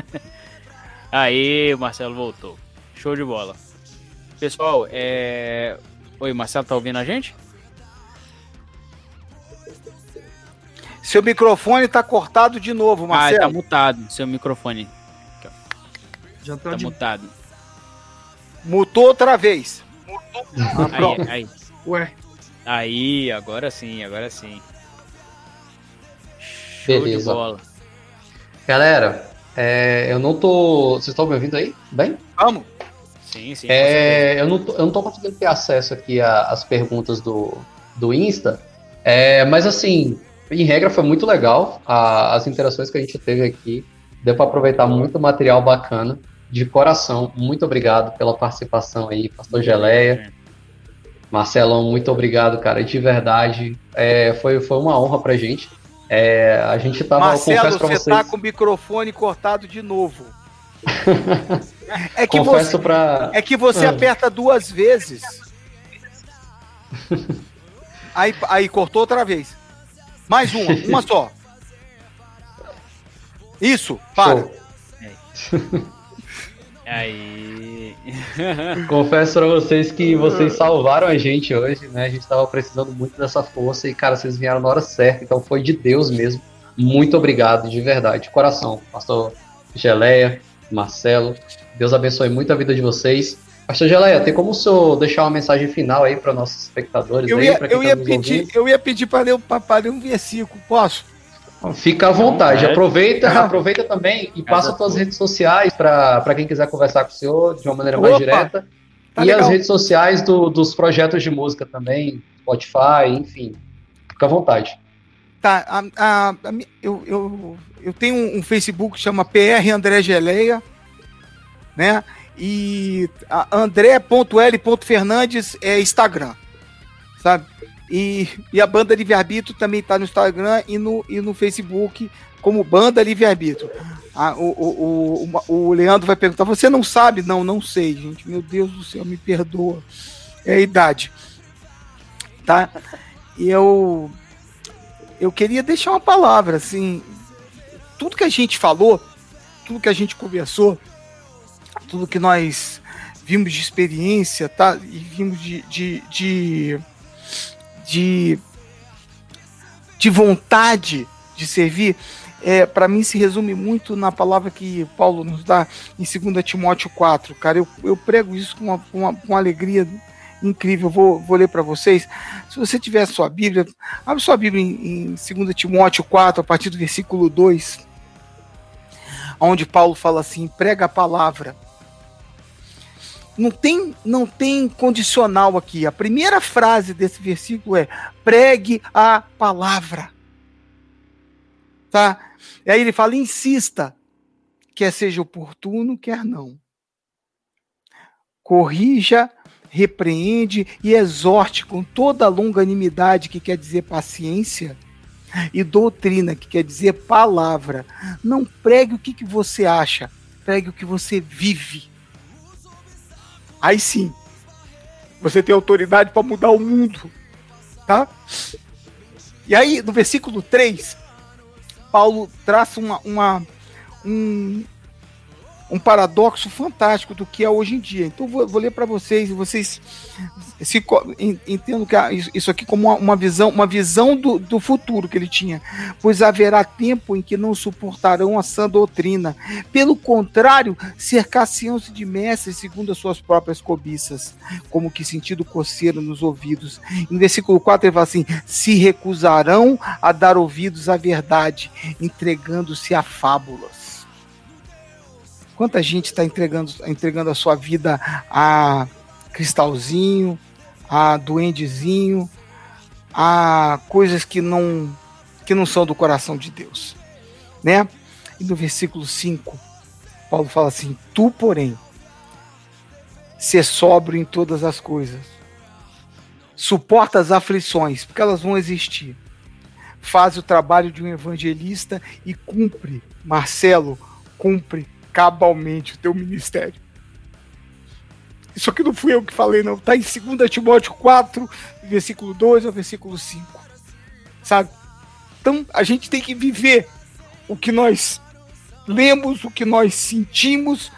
Aí, o Marcelo voltou. Show de bola. Pessoal, é. Oi, Marcelo, tá ouvindo a gente? Seu microfone tá cortado de novo, Marcelo. Ah, tá mutado, seu microfone. Já tá, tá de... mutado. Mutou outra vez. Mutou. aí, aí. Ué. Aí, agora sim, agora sim. Show Beleza. de bola. Galera, é, eu não tô. Vocês estão me ouvindo aí? Bem? Vamos! Sim, sim. É, eu, não tô, eu não tô conseguindo ter acesso aqui às perguntas do, do Insta. É, mas assim, em regra foi muito legal. A, as interações que a gente teve aqui. Deu para aproveitar muito material bacana. De coração, muito obrigado pela participação aí, Pastor Geleia. Marcelão, muito obrigado, cara, de verdade. É, foi, foi uma honra pra gente. É, a gente tava. Marcelo, você vocês... tá com o microfone cortado de novo. é que confesso você, pra... é que você ah. aperta duas vezes. aí, aí cortou outra vez. Mais uma, uma só. Isso, para. Aí. Confesso pra vocês que vocês salvaram a gente hoje, né? A gente tava precisando muito dessa força e, cara, vocês vieram na hora certa, então foi de Deus mesmo. Muito obrigado, de verdade, de coração. Pastor Geleia, Marcelo, Deus abençoe muito a vida de vocês. Pastor Geleia, tem como o senhor deixar uma mensagem final aí para nossos espectadores? Eu aí, ia, eu tá ia pedir, eu ia pedir para ler, ler um versículo, posso? Fica à vontade, é. aproveita, aproveita também e passa suas redes sociais para quem quiser conversar com o senhor de uma maneira Opa, mais direta. Tá e legal. as redes sociais do, dos projetos de música também, Spotify, enfim. Fica à vontade. Tá, a, a, a, eu, eu, eu tenho um Facebook que chama PR André Geleia, né? E André.l.fernandes é Instagram, sabe? E, e a banda Livre Arbítrio também está no Instagram e no, e no Facebook como banda Livre Arbítrio. Ah, o, o, o, o Leandro vai perguntar: você não sabe? Não, não sei, gente. Meu Deus do céu, me perdoa. É a idade. Tá? E eu, eu queria deixar uma palavra assim. Tudo que a gente falou, tudo que a gente conversou, tudo que nós vimos de experiência, tá? E vimos de, de, de, de, de vontade de servir, é, para mim se resume muito na palavra que Paulo nos dá em 2 Timóteo 4. Cara, eu, eu prego isso com uma, uma, uma alegria incrível. Vou, vou ler para vocês. Se você tiver a sua Bíblia, abre sua Bíblia em, em 2 Timóteo 4, a partir do versículo 2, onde Paulo fala assim: prega a palavra. Não tem, não tem condicional aqui. A primeira frase desse versículo é: pregue a palavra. Tá? E aí ele fala: insista, quer seja oportuno, quer não. Corrija repreende e exorte com toda a longanimidade, que quer dizer paciência, e doutrina, que quer dizer palavra. Não pregue o que, que você acha, pregue o que você vive. Aí sim, você tem autoridade para mudar o mundo, tá? E aí, no versículo 3, Paulo traça uma, uma um, um paradoxo fantástico do que é hoje em dia. Então vou, vou ler para vocês e vocês se, entendam que isso aqui como uma, visão, uma visão do, do, futuro que ele tinha. Pois haverá tempo em que não suportarão a sã doutrina. Pelo contrário, cercar-se-ão-se de mestres segundo as suas próprias cobiças, como que sentido coceiro nos ouvidos. Em versículo 4 ele fala assim: se recusarão a dar ouvidos à verdade, entregando-se a fábulas. Quanta gente está entregando, entregando a sua vida a cristalzinho, a duendezinho, a coisas que não que não são do coração de Deus, né? E no versículo 5, Paulo fala assim: "Tu, porém, ser sóbrio em todas as coisas. Suporta as aflições, porque elas vão existir. Faz o trabalho de um evangelista e cumpre, Marcelo, cumpre cabalmente o teu ministério. Isso aqui não fui eu que falei, não. Está em 2 Timóteo 4, versículo 2 ao versículo 5. Sabe? Então a gente tem que viver o que nós lemos, o que nós sentimos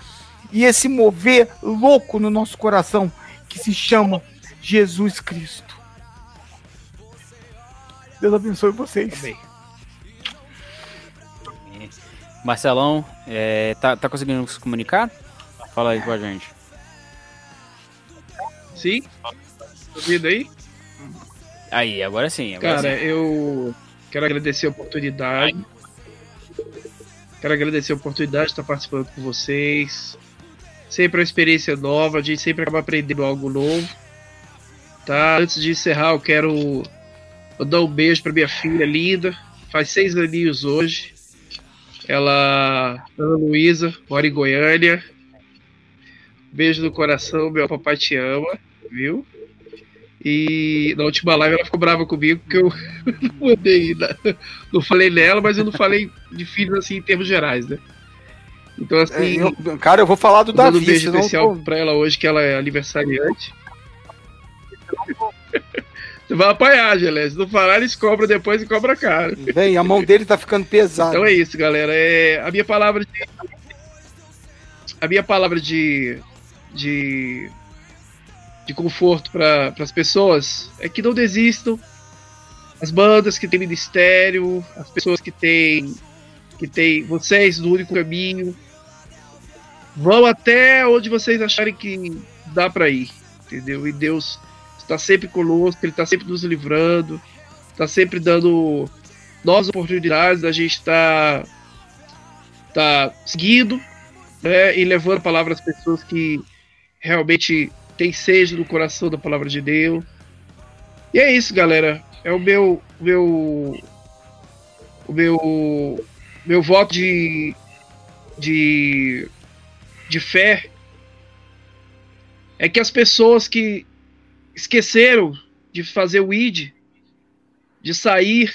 e esse mover louco no nosso coração que se chama Jesus Cristo. Deus abençoe vocês. Amém. Marcelão, é, tá, tá conseguindo se comunicar? Fala aí com a gente. Sim? Ouvido aí? Aí, agora sim. Agora Cara, sim. eu quero agradecer a oportunidade. Quero agradecer a oportunidade de estar participando com vocês. Sempre uma experiência nova, a gente sempre acaba aprendendo algo novo. Tá? Antes de encerrar, eu quero dar um beijo para minha filha linda. Faz seis aninhos hoje. Ela, Ana Luísa, mora em Goiânia. Beijo no coração, meu papai te ama, viu? E na última live ela ficou brava comigo porque eu não mandei, não falei nela, mas eu não falei de filhos assim em termos gerais, né? Então assim. É, eu, cara, eu vou falar do Davi. Um beijo especial tô... pra ela hoje, que ela é aniversariante. Você vai apanhar, Gelé. Se não falar, eles cobram depois e cobra caro. Vem, a mão dele tá ficando pesada. Então é isso, galera. É, a minha palavra de. A minha palavra de. de. de conforto para as pessoas é que não desistam. As bandas que têm ministério, as pessoas que têm. que têm vocês no único caminho. Vão até onde vocês acharem que dá para ir. Entendeu? E Deus está sempre conosco, ele está sempre nos livrando, está sempre dando novas oportunidades, a gente está tá seguindo né, e levando a palavra às pessoas que realmente têm sede no coração da palavra de Deus. E é isso, galera. É o meu, meu, o meu, meu voto de, de, de fé é que as pessoas que esqueceram de fazer o ID, de sair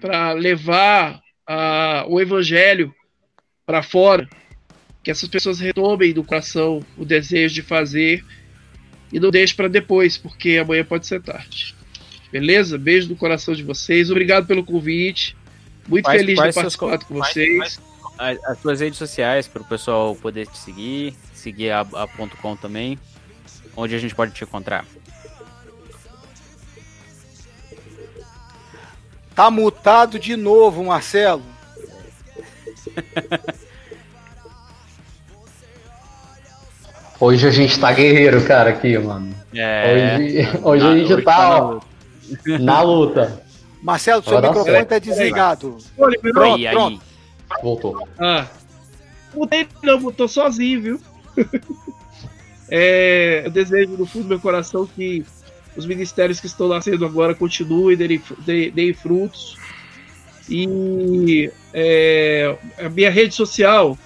para levar a, o evangelho para fora, que essas pessoas retomem do coração o desejo de fazer e não deixe para depois, porque amanhã pode ser tarde. Beleza? Beijo no coração de vocês. Obrigado pelo convite. Muito quais, feliz quais de participar com vocês. as suas redes sociais para o pessoal poder te seguir, seguir a, a ponto .com também, onde a gente pode te encontrar. Tá mutado de novo, Marcelo. Hoje a gente tá guerreiro, cara, aqui, mano. É, hoje, hoje a gente tá, tá ó, na luta. Marcelo, seu microfone certo. tá desligado. Olha, pronto, aí, pronto. Voltou. Ah. Mutei não, botou sozinho, viu? é, eu desejo do fundo do meu coração que os ministérios que estão nascendo agora continuem, deem, deem frutos. E é, a minha rede social,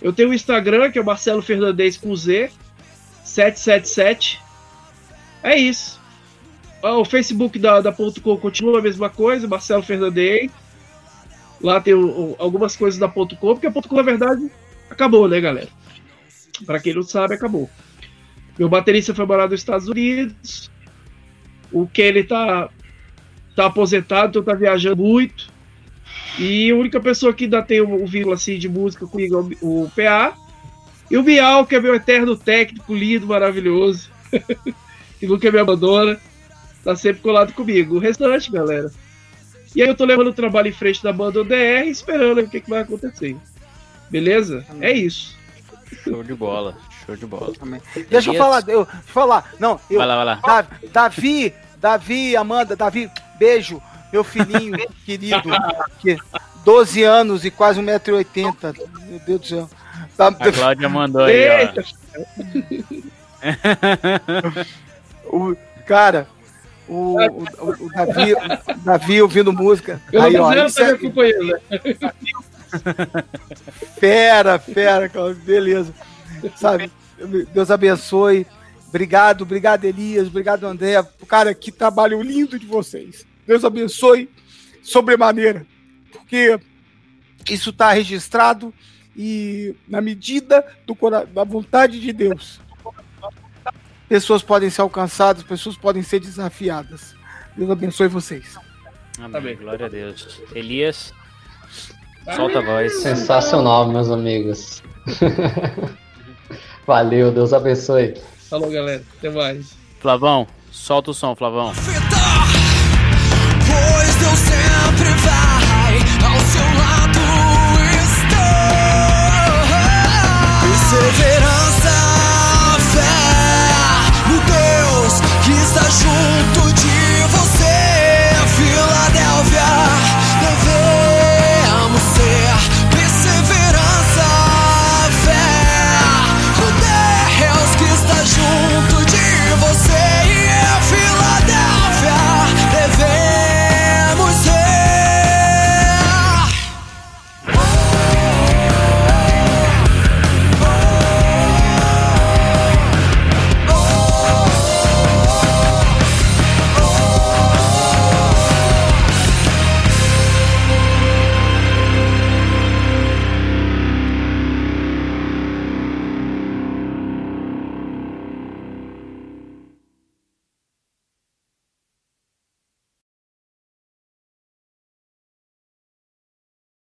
eu tenho o Instagram, que é o Marcelo Fernandes com Z, 777. É isso. Ah, o Facebook da, da .com continua a mesma coisa, Marcelo Fernandes. Lá tem o, algumas coisas da .com, porque a .com, na verdade, acabou, né, galera? Para quem não sabe, acabou. Meu baterista foi morar nos Estados Unidos. O Kenny tá, tá aposentado, então tá viajando muito. E a única pessoa que ainda tem o, o vínculo assim, de música comigo é o, o PA. E o Bial, que é meu eterno técnico, lindo, maravilhoso. que nunca me abandona. Tá sempre colado comigo. O restante, galera. E aí eu tô levando o trabalho em frente da banda ODR, esperando o que, que vai acontecer. Beleza? É isso. Show de bola. Show de bola. Deixa eu falar, eu, deixa eu falar. Não, eu, vai lá, vai lá. Davi, Davi, Amanda, Davi, beijo, meu filhinho querido, que 12 anos e quase 1,80m. Meu Deus do céu. Tá, a Cláudia mandou aí, ó. o, cara, o, o, o, Davi, o Davi ouvindo música. Eu aí, ó, isso é... Fera, fera, beleza. Sabe? Deus abençoe. Obrigado, obrigado, Elias. Obrigado, André. Cara, que trabalho lindo de vocês. Deus abençoe sobremaneira. Porque isso está registrado e na medida do, da vontade de Deus, pessoas podem ser alcançadas, pessoas podem ser desafiadas. Deus abençoe vocês. Amém. Glória a Deus. Elias, solta a voz. Sensacional, meus amigos. Valeu, Deus abençoe. Falou, galera. Até mais. Flavão, solta o som, Flavão. Pois Deus sempre vai ao seu lado estar. Perseverança, fé no Deus que está junto.